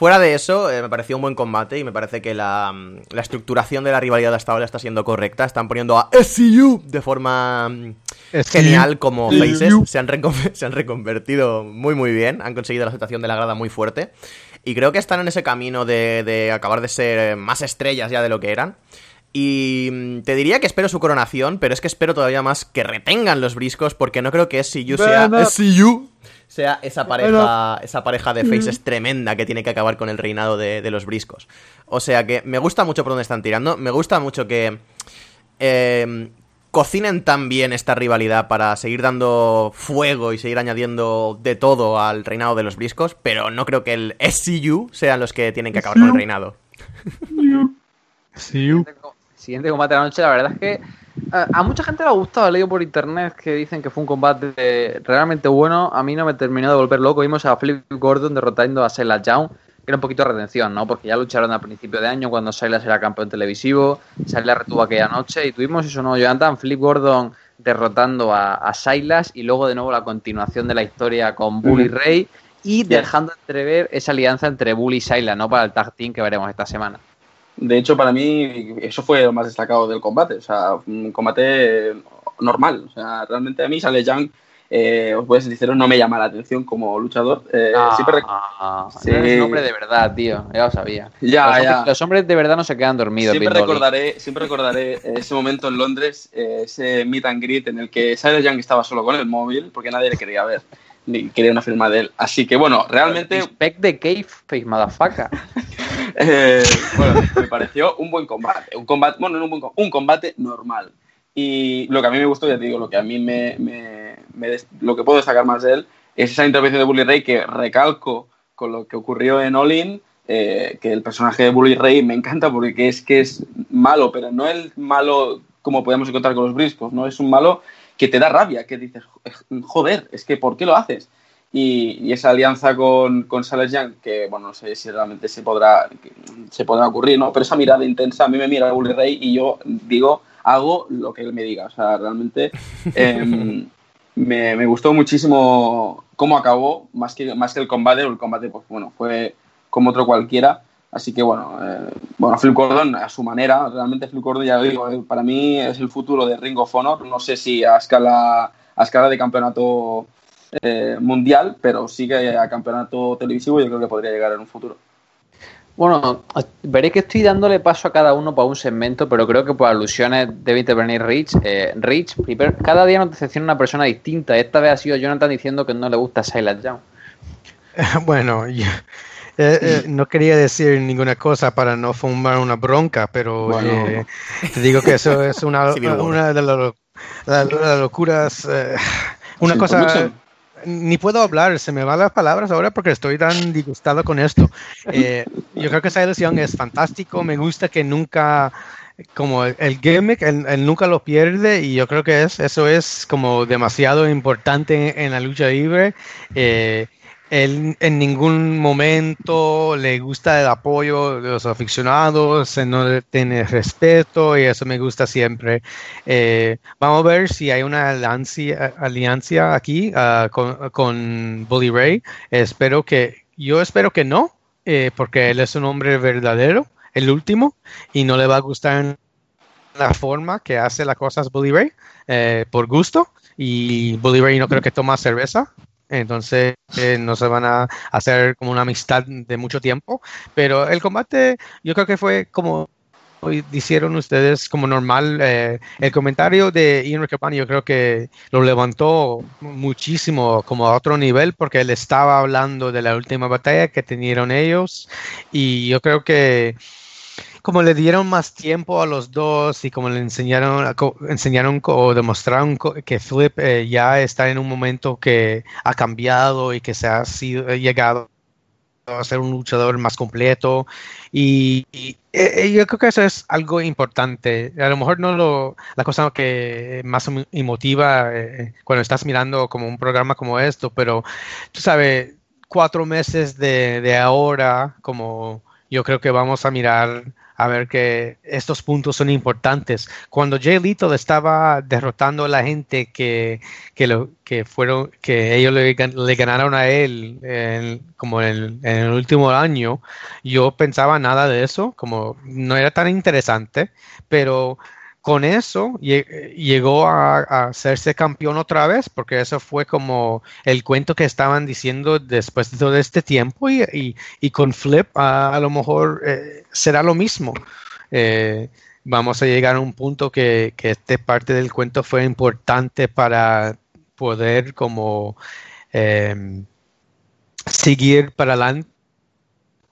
Fuera de eso, eh, me pareció un buen combate y me parece que la, la, estructuración de la rivalidad hasta ahora está siendo correcta. Están poniendo a SCU de forma mm, genial como faces. Se han, (laughs) se han reconvertido muy, muy bien. Han conseguido la aceptación de la grada muy fuerte. Y creo que están en ese camino de, de acabar de ser más estrellas ya de lo que eran. Y mm, te diría que espero su coronación, pero es que espero todavía más que retengan los briscos, porque no creo que SCU sea SCU sea esa pareja, esa pareja de faces tremenda que tiene que acabar con el reinado de, los briscos. O sea que me gusta mucho por dónde están tirando, me gusta mucho que em, cocinen tan bien esta rivalidad para seguir dando fuego y seguir añadiendo de todo al reinado de los briscos, pero no creo que el SCU sean los que tienen que acabar con el reinado. (laughs) Siguiente combate de la noche, la verdad es que a, mucha gente le ha gustado, he leído por internet que dicen que fue un combate realmente bueno. A mí no me terminó de volver loco. Vimos a Flip Gordon derrotando a Silas Young, que era un poquito de retención, ¿no? Porque ya lucharon a principio de año cuando Silas era campeón televisivo. Silas retuvo aquella noche y tuvimos eso, ¿no? Jonathan, Flip Gordon derrotando a, a Silas y luego de nuevo la continuación de la historia con Bully Ray y dejando entrever esa alianza entre Bully y Silas, ¿no? Para el tag team que veremos esta semana. De hecho, para mí, eso fue lo más destacado del combate. O sea, un combate normal. O sea, realmente a mí Sale Young, eh, os voy a decir, no me llama la atención como luchador. Eh, ah, siempre sí. es un hombre de verdad, tío. Ya lo sabía. Ya, los, ya. Hombres, los hombres de verdad no se quedan dormidos. Siempre recordaré, siempre recordaré ese momento en Londres, eh, ese meet and greet en el que Sale Young estaba solo con el móvil porque nadie le quería ver quería una firma de él. Así que bueno, realmente. Respect the cave face, motherfucker. (laughs) Eh, bueno, me pareció un buen combate. Un combate, bueno, no un buen un combate normal. Y lo que a mí me gustó, ya te digo, lo que a mí me, me, lo que puedo destacar más de él es esa intervención de Bully Ray que recalco con lo que ocurrió en All In, eh, que el personaje de Bully Ray me encanta porque es que es malo, pero no el malo como podemos encontrar con los briscos, ¿no? Es un malo que te da rabia, que dices, joder, es que ¿por qué lo haces? Y, esa alianza con, con Sales Young, que bueno, no sé si realmente se podrá, se podrá ocurrir, ¿no? Pero esa mirada intensa, a mí me mira Bully Ray y yo digo, hago lo que él me diga. O sea, realmente em, (laughs) me, gustó muchísimo cómo acabó, más que, más que el combate, el combate, pues bueno, fue como otro cualquiera. Así que bueno, eh, bueno, Flip Gordon a su manera, realmente Flip Gordon ya digo, eh, para mí es el futuro de Ring of Honor. No sé si a escala, a escala de campeonato eh, mundial, pero sigue a campeonato televisivo yo creo que podría llegar en un futuro. Bueno, veré que estoy dándole paso a cada uno para un segmento, pero creo que por alusiones debe intervenir Rich. Eh, Rich, cada día nos decepciona una persona distinta. Esta vez ha sido Jonathan diciendo que no le gusta Silas (laughs) Young. Bueno, eh, eh, no quería decir ninguna cosa para no fumar una bronca, pero te digo que eso es una, (laughs) una de las, locuras. una cosa ni puedo hablar, se me van las palabras ahora porque estoy tan disgustado con esto. Eh, yo creo que esa elección es fantástico, me gusta que nunca, como el, gimmick, él, nunca lo pierde y yo creo que es, eso es como demasiado importante en, la lucha libre. Eh, él en ningún momento le gusta el apoyo de los aficionados, no tiene respeto y eso me gusta siempre. Eh, vamos a ver si hay una alianza, aquí ah, con, Bully Ray. Espero que, yo espero que no, eh, porque él es un hombre verdadero, el último, y no le va a gustar la forma que hace las cosas Bully Ray eh, por gusto. Y Bully Ray no creo que toma cerveza, entonces eh, no se van a hacer como una amistad de mucho tiempo, pero el combate yo creo que fue como hicieron ustedes como normal. Eh, el comentario de Ian Riccaboni yo creo que lo levantó muchísimo como a otro nivel porque él estaba hablando de la última batalla que tenieron ellos y yo creo que como le dieron más tiempo a los dos y como le enseñaron, enseñaron o demostraron que Flip eh, ya está en un momento que ha cambiado y que se ha llegado a ser un luchador más completo y, eh, yo creo que eso es algo importante. A lo mejor no lo, la cosa que más emotiva eh, cuando estás mirando como un programa como esto, pero tú sabes, cuatro meses de ahora, como yo creo que vamos a mirar a ver que estos puntos son importantes. Cuando Jay Little estaba derrotando a la gente que, que, lo, que fueron, que ellos le, ganaron a él como en, en, el último año, yo pensaba nada de eso, como no era tan interesante, pero con eso llegó a, hacerse campeón otra vez, porque eso fue como el cuento que estaban diciendo después de todo este tiempo y, con Flip a, lo mejor eh, será lo mismo. Eh, vamos a llegar a un punto que, que esta parte del cuento fue importante para poder como eh, seguir para adelante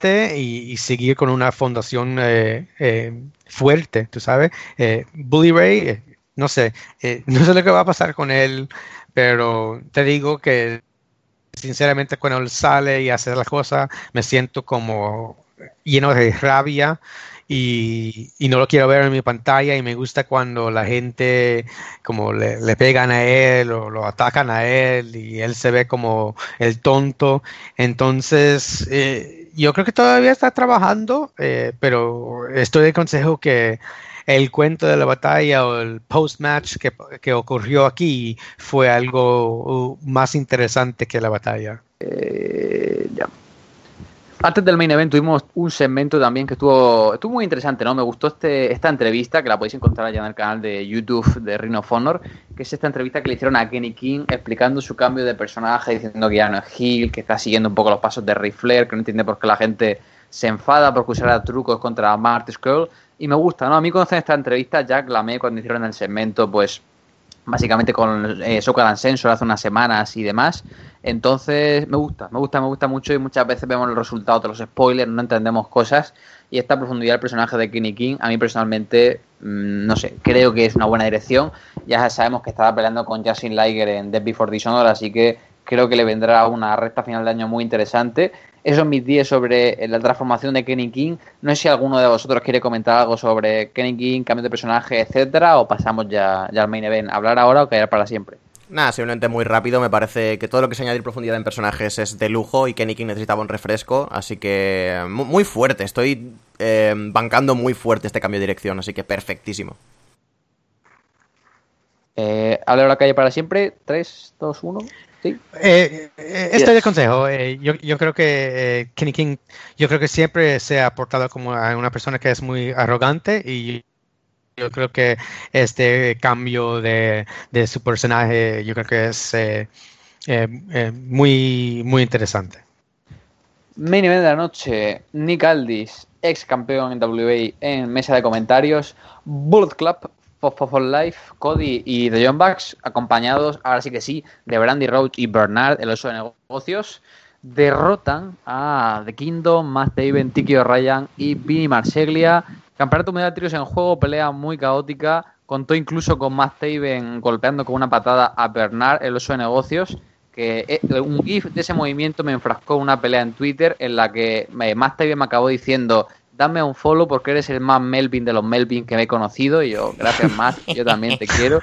y, seguir con una fundación eh, eh, fuerte, tú sabes. Eh, Bully Ray, no sé, (laughs) no sé lo que va a pasar con él, pero te digo que sinceramente cuando él sale y hace las cosas, me siento como lleno de rabia y, no lo quiero ver en mi pantalla y me gusta cuando la gente como le, pegan a él o lo atacan a él y él se ve como el tonto. Entonces, yo creo que todavía está trabajando, eh, pero estoy de consejo que el cuento de la batalla o el post-match que, que, ocurrió aquí fue algo uh, más interesante que la batalla. Eh, ya. Antes del main event tuvimos un segmento también que estuvo, estuvo muy interesante, ¿no? Me gustó este, esta entrevista, que la podéis encontrar allá en el canal de YouTube de Ring of Honor, que es esta entrevista que le hicieron a Kenny King explicando su cambio de personaje, diciendo que ya no es Hill, que está siguiendo un poco los pasos de Flair, que no entiende por qué la gente se enfada porque usara trucos contra Marty Skrull. Y me gusta, ¿no? A mí cuando esta entrevista, Jack Lamé, cuando hicieron el segmento, pues básicamente con eh, Sensor hace unas semanas y demás. Entonces, me gusta, me gusta, me gusta mucho y muchas veces vemos los resultados de los spoilers, no entendemos cosas. Y esta profundidad del personaje de Kenny King, a mí personalmente, mm, no sé, creo que es una buena dirección. Ya sabemos que estaba peleando con Justin Liger en Death Before Dishonored, así que creo que le vendrá una recta final de año muy interesante. Esos mis 10 sobre la transformación de Kenny King. No sé si alguno de vosotros quiere comentar algo sobre Kenny King, cambio de personaje, etcétera, o pasamos ya, ya al main event. ¿Hablar ahora o callar para siempre? Nada, simplemente muy rápido. Me parece que todo lo que es añadir profundidad en personajes es de lujo y Kenny King necesitaba un refresco. Así que muy fuerte. Estoy eh, bancando muy fuerte este cambio de dirección. Así que perfectísimo. Eh, ¿Habla la calle para siempre? 3, 2, 1. ¿Sí? Eh, eh, estoy de consejo. Eh, yo, yo, creo que Kenny King, yo creo que siempre se ha portado como una persona que es muy arrogante y yo creo que este cambio de, de su personaje, yo creo que es muy, muy interesante. Main event de la noche, Nick Aldis, ex campeón en WA en mesa de comentarios, Bullet Club for Life, Cody y The John Bucks, acompañados, ahora sí que sí, de Brandy Roach y Bernard, el oso de negocios, derrotan a The Kingdom, Matt Taven, Tiki O'Ryan y Vinny Marseglia. Campeonato Mundial de en juego, pelea muy caótica, contó incluso con Matt golpeando con una patada a Bernard, el oso de negocios, que eh, un GIF de ese movimiento me enfrascó una pelea en Twitter en la que eh, Matt me acabó diciendo dame un follow porque eres el más Melvin de los Melvin que me he conocido. Y yo, gracias más, (laughs) yo también te quiero.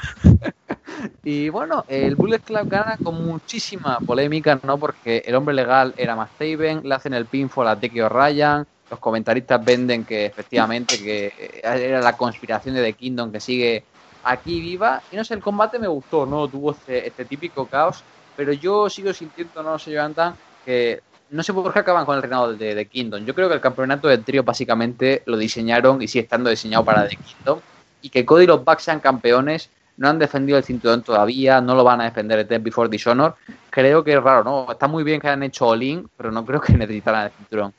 y bueno, el Bullet Club gana con muchísima polémica, ¿no? Porque el hombre legal era más Taven, le hacen el pinfall a Teki Ryan, los comentaristas venden que efectivamente que era la conspiración de The Kingdom que sigue aquí viva. Y no sé, el combate me gustó, ¿no? Tuvo este, este típico caos, pero yo sigo sintiendo, no sé, Jonathan, que no sé por qué acaban con el reinado de The Kingdom. Yo creo que el campeonato del trío básicamente lo diseñaron y sigue estando diseñado para The Kingdom. Y que Cody y los Bucks sean campeones, no han defendido el cinturón todavía, no lo van a defender el Death Before Dishonor. Creo que es raro, ¿no? Está muy bien que hayan hecho All-In, pero no creo que (laughs) necesitaran el cinturón.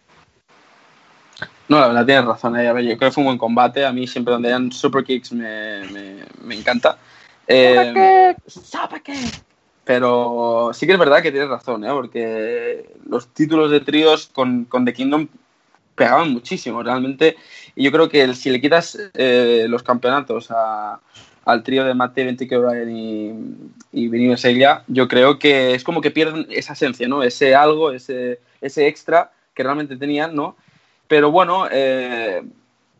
No, la verdad tienes razón. Eh. A ver, yo creo que fue un buen combate. A mí siempre donde hayan super kicks me, me, me encanta. Eh, pero sí que es verdad que tienes razón, ¿eh? porque los títulos de tríos con, con The Kingdom pegaban muchísimo, realmente. Y yo creo que si le quitas eh, los campeonatos a, al trío de Matt Taven, Tiki O'Brien y, y Vinny yo creo que es como que pierden esa esencia, ¿no? Ese algo, ese, ese extra que realmente tenían, ¿no? Pero bueno, eh,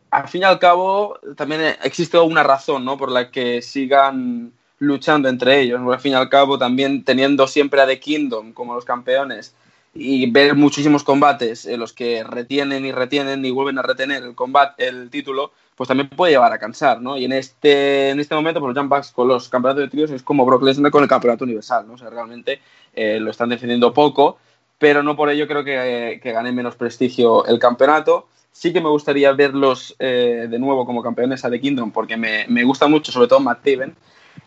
al fin y al cabo también existe una razón, ¿no? Por la que sigan luchando entre ellos. Al fin y al cabo también teniendo siempre a The Kingdom como los campeones y ver muchísimos combates en los que retienen y retienen y vuelven a retener el combate, el título, pues también puede llevar a cansar, ¿no? Y en este, en este momento, pues los Jump con los campeonatos de tríos es como Brock Lesnar con el campeonato universal, ¿no? O sea, realmente eh, lo están defendiendo poco, pero no por ello creo que, que gane menos prestigio el campeonato. Sí que me gustaría verlos eh, de nuevo como campeones a The Kingdom, porque me, me gusta mucho, sobre todo Matt Taven,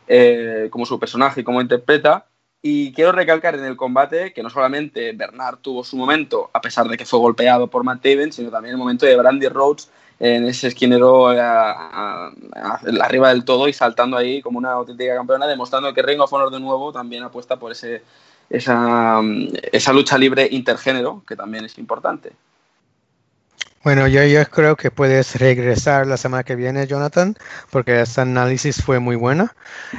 eh, como su personaje y cómo interpreta. Y quiero recalcar en el combate que no solamente Bernard tuvo su momento, a pesar de que fue golpeado por Matt Taven, sino también el momento de Brandy Rhodes en ese esquinero arriba del todo y saltando ahí como una auténtica campeona, demostrando que Ring of Honor de nuevo también apuesta por ese, esa, esa lucha libre intergénero, que también es importante. Bueno, yo, yo creo que puedes regresar la semana que viene, Jonathan, porque ese análisis fue muy bueno.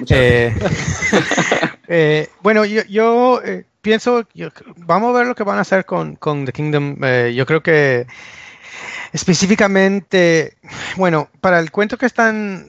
Eh, (laughs) eh, bueno, yo, yo eh, pienso, vamos a ver lo que van a hacer con, con The Kingdom. yo creo que específicamente, bueno, para el cuento que están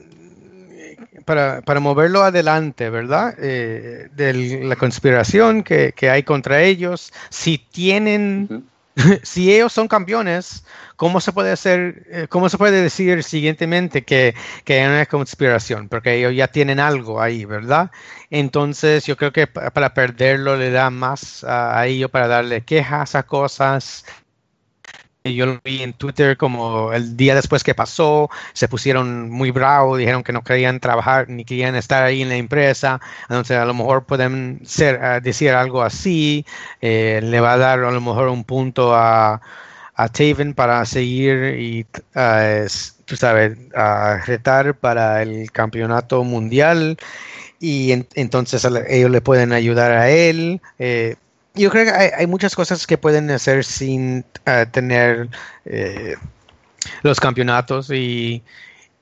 para, para, moverlo adelante, ¿verdad? de la conspiración que, que, hay contra ellos, si tienen, (laughs) si ellos son campeones, ¿cómo se puede hacer, eh, cómo se puede decir siguientemente que, que hay conspiración? Porque ellos ya tienen algo ahí, ¿verdad? Entonces yo creo que para perderlo le da más a, ellos para darle quejas a cosas, yo lo vi en Twitter como el día después que pasó, se pusieron muy bravos, dijeron que no querían trabajar ni querían estar ahí en la empresa, entonces a lo mejor pueden ser, eh, decir algo así, eh, le va a dar a lo mejor un punto a, a Taven para seguir y, uh, tú sabes, retar para el campeonato mundial y entonces ellos le pueden ayudar a él. Yo creo que hay, muchas cosas que pueden hacer sin uh, tener eh, los campeonatos y,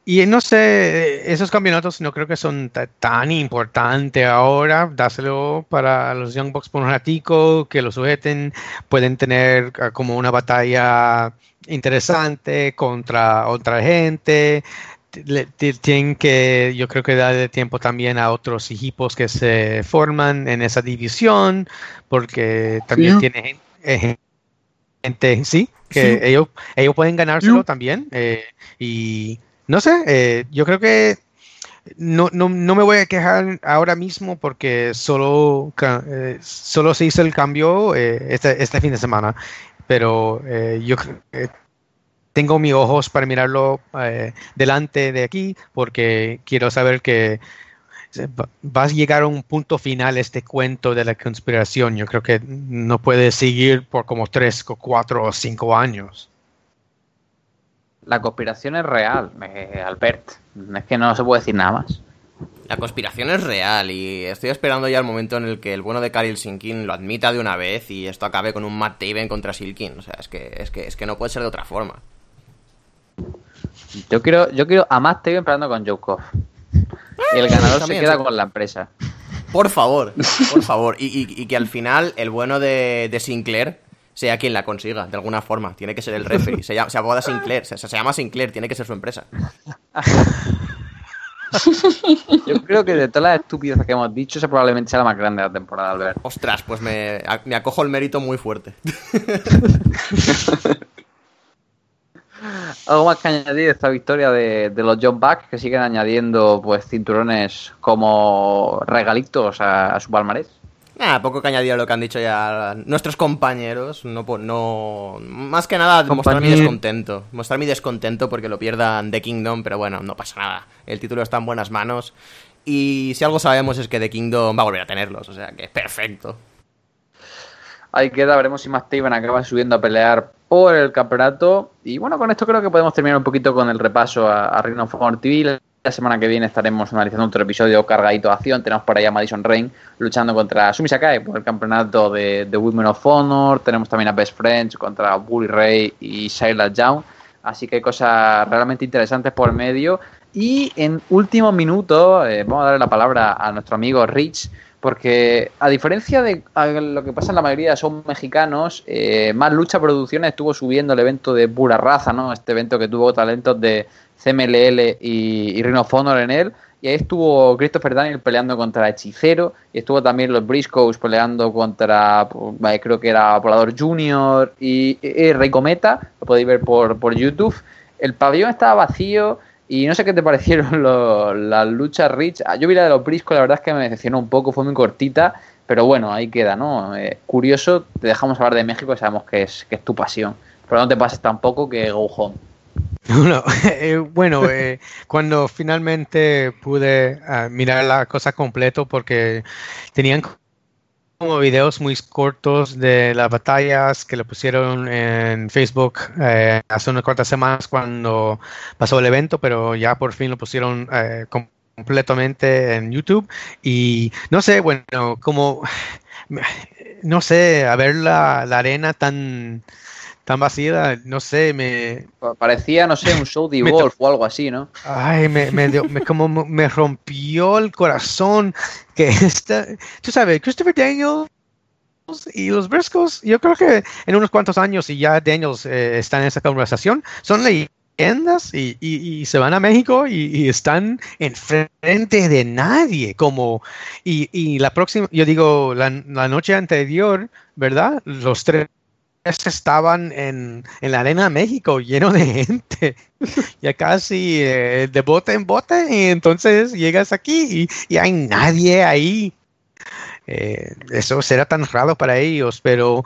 y no sé, esos campeonatos no creo que son tan importantes ahora. Dáselo para los Young Bucks por un ratico, que lo sujeten. Pueden tener ah, como una batalla interesante contra otra gente. Tienen que, yo creo que darle tiempo también a otros equipos que se forman en esa división, porque también tiene gente, sí, que Ellos, ellos pueden ganárselo también. Eh, y no sé, eh, yo creo que no, no, no, me voy a quejar ahora mismo porque solo, eh, solo se hizo el cambio eh, este, este, fin de semana, pero yo tengo mis ojos para mirarlo delante de aquí porque quiero saber que va a llegar a un punto final este cuento de la conspiración. Yo creo que no puede seguir por como tres, cuatro o cinco años la conspiración es real, eh, Albert. Es que no se puede decir nada más. La conspiración es real y estoy esperando ya el momento en el que el bueno de Karil Sinkin lo admita de una vez y esto acabe con un Matt Taven contra Silkin. O sea, es que, es que, es que no puede ser de otra forma. Yo quiero, yo quiero a Matt Taven peleando con Joe Y el ganador se queda con la empresa. Por favor, (laughs) por favor. Y, que al final el bueno de, de Sinclair sea quien la consiga, de alguna forma. Tiene que ser el referee. Se, llama, se aboda Sinclair, se, llama Sinclair, tiene que ser su empresa. (laughs) Yo creo que de todas las estupideces que hemos dicho, esa probablemente sea la más grande de la temporada, Albert. Ostras, pues me, me acojo el mérito muy fuerte. (laughs) Algo más que añadir esta victoria de, los John Bucks que siguen añadiendo pues cinturones como regalitos a su palmarés. Nada, poco que añadir a lo que han dicho ya nuestros compañeros. No, no, más que nada mostrar mi descontento. Mostrar mi descontento porque lo pierdan The Kingdom, pero bueno, no pasa nada. El título está en buenas manos. Y si algo sabemos es que The Kingdom va a volver a tenerlos, o sea que es perfecto. Ahí queda, veremos si Matt Taven acaba subiendo a pelear por el campeonato. Y bueno, con esto creo que podemos terminar un poquito con el repaso a, Ring of Honor TV. La semana que viene estaremos analizando otro episodio cargadito de acción. Tenemos por ahí a Madison Rain luchando contra Sumi Sakai por el campeonato de, de Women of Honor. Tenemos también a Best Friends contra Bully Ray y Shayla Young. Así que hay cosas realmente interesantes por medio. Y en último minuto, eh, vamos a darle la palabra a nuestro amigo Rich, porque a diferencia de lo que pasa en la mayoría son mexicanos, eh, Más Lucha Producciones estuvo subiendo el evento de Pura Raza, ¿no? Este evento que tuvo talentos de CMLL y, y Rhino of Honor en él. Y ahí estuvo Christopher Daniel peleando contra Hechicero. Y estuvo también los Briscoes peleando contra, pues, creo que era Volador Junior y, y, y, Rey Cometa. Lo podéis ver por, por YouTube. El pabellón estaba vacío. Y no sé qué te (laughs) parecieron las luchas Rich. Yo vi la de los Briscoes, la verdad es que me decepcionó un poco, fue muy cortita. Pero bueno, ahí queda, ¿no? Eh, curioso, te dejamos hablar de México, sabemos que es, que es tu pasión. Pero no te pases tampoco que go home. (laughs) Eh, bueno, eh, cuando finalmente pude uh, mirar la cosa completo porque tenían como videos muy cortos de las batallas que le pusieron en Facebook eh, hace unas cuantas semanas cuando pasó el evento, pero ya por fin lo pusieron eh, completamente en YouTube. Y no sé, bueno, como (sighs) no sé, a ver la, la arena tan tan vacía, no sé, me... Parecía, no sé, un show de (laughs) golf o algo así, ¿no? Ay, me, me, dio, me como me rompió el corazón que esta... Tú sabes, Christopher Daniels y los Briscoes, yo creo que en unos cuantos años, y ya Daniels eh, está en esa conversación, son leyendas y, y, y se van a México y, y, están enfrente de nadie, como... Y, y la próxima, yo digo, la, la noche anterior, ¿verdad? Los tres estaban en, en, la arena de México lleno de gente, (laughs) ya casi eh, de bote en bote, y entonces llegas aquí y, y hay nadie ahí. Eh, eso será tan raro para ellos, pero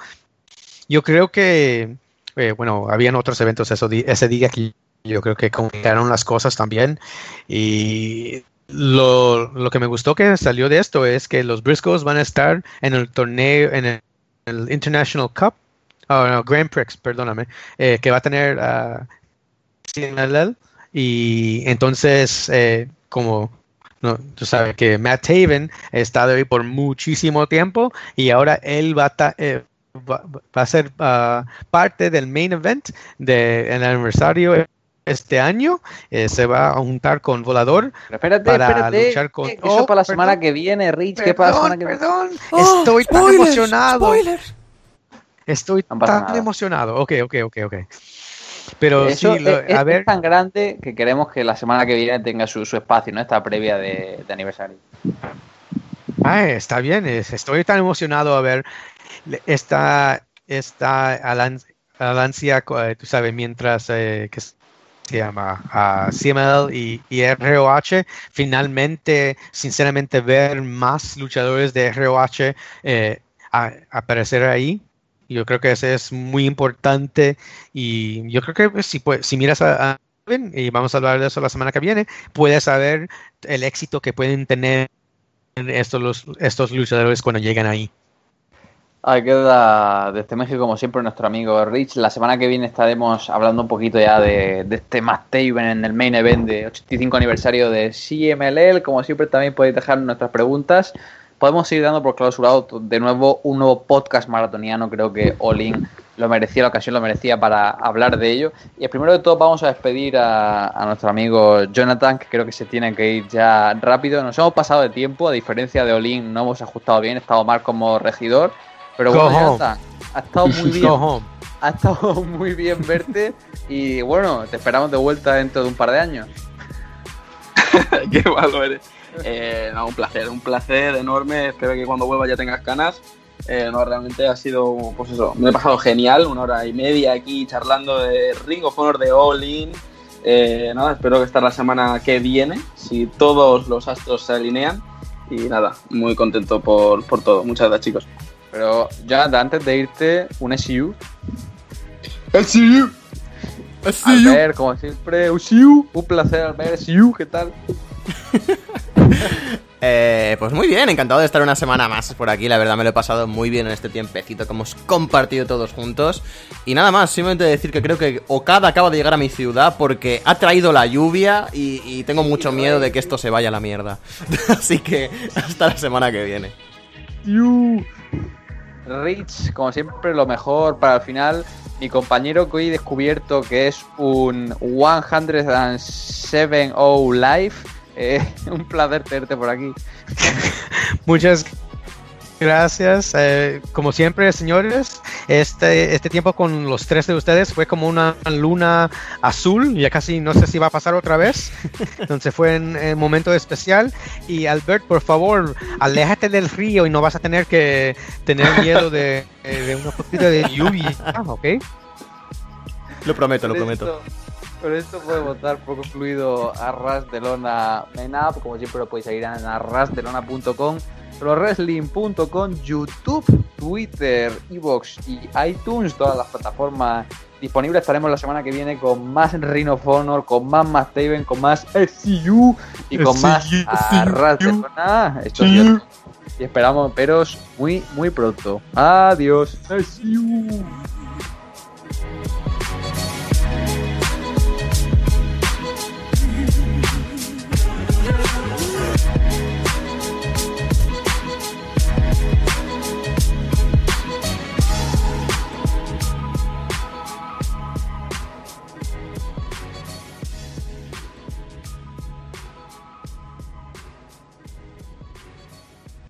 yo creo que, eh, bueno, habían otros eventos eso, ese día que yo creo que complicaron las cosas también y lo, lo, que me gustó que salió de esto es que los Briscoes van a estar en el torneo, en el, el International Cup oh, no, Grand Prix, perdóname, eh, que va a tener uh, CMLL y entonces eh, como no, tú sabes que Matt Taven ha estado ahí por muchísimo tiempo y ahora él va a, eh, va, va, a ser uh, parte del main event del de, aniversario este año eh, se va a juntar con Volador espérate, para espérate, luchar con eso oh, para la semana perdón, que viene, Rich, ¿qué para la semana que viene? Perdón, oh, estoy spoilers, tan emocionado. Spoilers. Estoy no tan nada. emocionado. Ok, ok, ok, ok. Pero Eso sí, lo, es, a ver. es tan grande que queremos que la semana que viene tenga su, su espacio, ¿no? Esta previa de, de aniversario. Ay, está bien, es, estoy tan emocionado a ver esta, esta alancia, tú sabes, mientras eh, que se llama uh, CML y, y, ROH, finalmente, sinceramente, ver más luchadores de ROH eh, a, aparecer ahí. Yo creo que ese es muy importante y yo creo que pues, si, pues, si miras a, y vamos a hablar de eso la semana que viene, puedes saber el éxito que pueden tener estos, los, estos luchadores cuando llegan ahí. Ahí queda desde México, como siempre, nuestro amigo Rich. La semana que viene estaremos hablando un poquito ya de, de este Matt en el main event de 85 aniversario de CMLL. Como siempre, también podéis dejar nuestras preguntas. Podemos seguir dando por clausurado de nuevo un nuevo podcast maratoniano. Creo que Olin lo merecía, la ocasión lo merecía para hablar de ello. Y primero de todo vamos a despedir a, a, nuestro amigo Jonathan, que creo que se tiene que ir ya rápido. Nos hemos pasado de tiempo, a diferencia de Olin, no hemos ajustado bien, he estado mal como regidor. Pero bueno. Jonathan, ha estado muy (laughs) bien. Ha estado (laughs) muy bien verte y bueno, te esperamos de vuelta dentro de un par de años. (laughs) Qué malo eres. Eh, no, un placer, un placer enorme. Espero que cuando vuelva ya tengas ganas. Eh, no, realmente ha sido, pues eso, me he pasado genial, una hora y media aquí charlando de Ring of Honor de All In. Eh, nada, espero que estar la semana que viene, si todos los astros se alinean. Y nada, muy contento por, por todo. Muchas gracias, chicos. Pero, Jonathan, antes de irte, un SU. SU. Albert, como siempre, SU. Un placer, Albert, SU, ¿qué tal? (laughs) eh, pues muy bien, encantado de estar una semana más por aquí. La verdad me lo he pasado muy bien en este tiempecito que hemos compartido todos juntos. Y nada más, simplemente decir que creo que Okada acaba de llegar a mi ciudad porque ha traído la lluvia y, tengo mucho miedo de que esto se vaya a la mierda. (laughs) Así que hasta la semana que viene. Rich, como siempre, lo mejor para el final. Mi compañero que hoy he descubierto que es un 107 Life eh, (laughs) un placer tenerte por aquí. (laughs) Muchas gracias. Eh, como siempre, señores, este, este tiempo con los tres de ustedes fue como una luna azul. Ya casi no sé si va a pasar otra vez. (laughs) Entonces fue un momento especial. Y Albert, por favor, aléjate del río y no vas a tener que tener miedo de, de una poquita de lluvia. ¿Ok? Lo prometo, lo prometo. Con esto podemos dar por concluido Arras de Lona Menap. Como siempre lo podéis seguir en arrasdelona.com, wrestling.com, YouTube, Twitter, Evox y iTunes, todas las plataformas disponibles. Estaremos la semana que viene con más Ring of Honor, con más Matt Taven, con más SCU y con más Arras de Lona. Esto y esperamos veros muy, muy pronto. Adiós. SCU.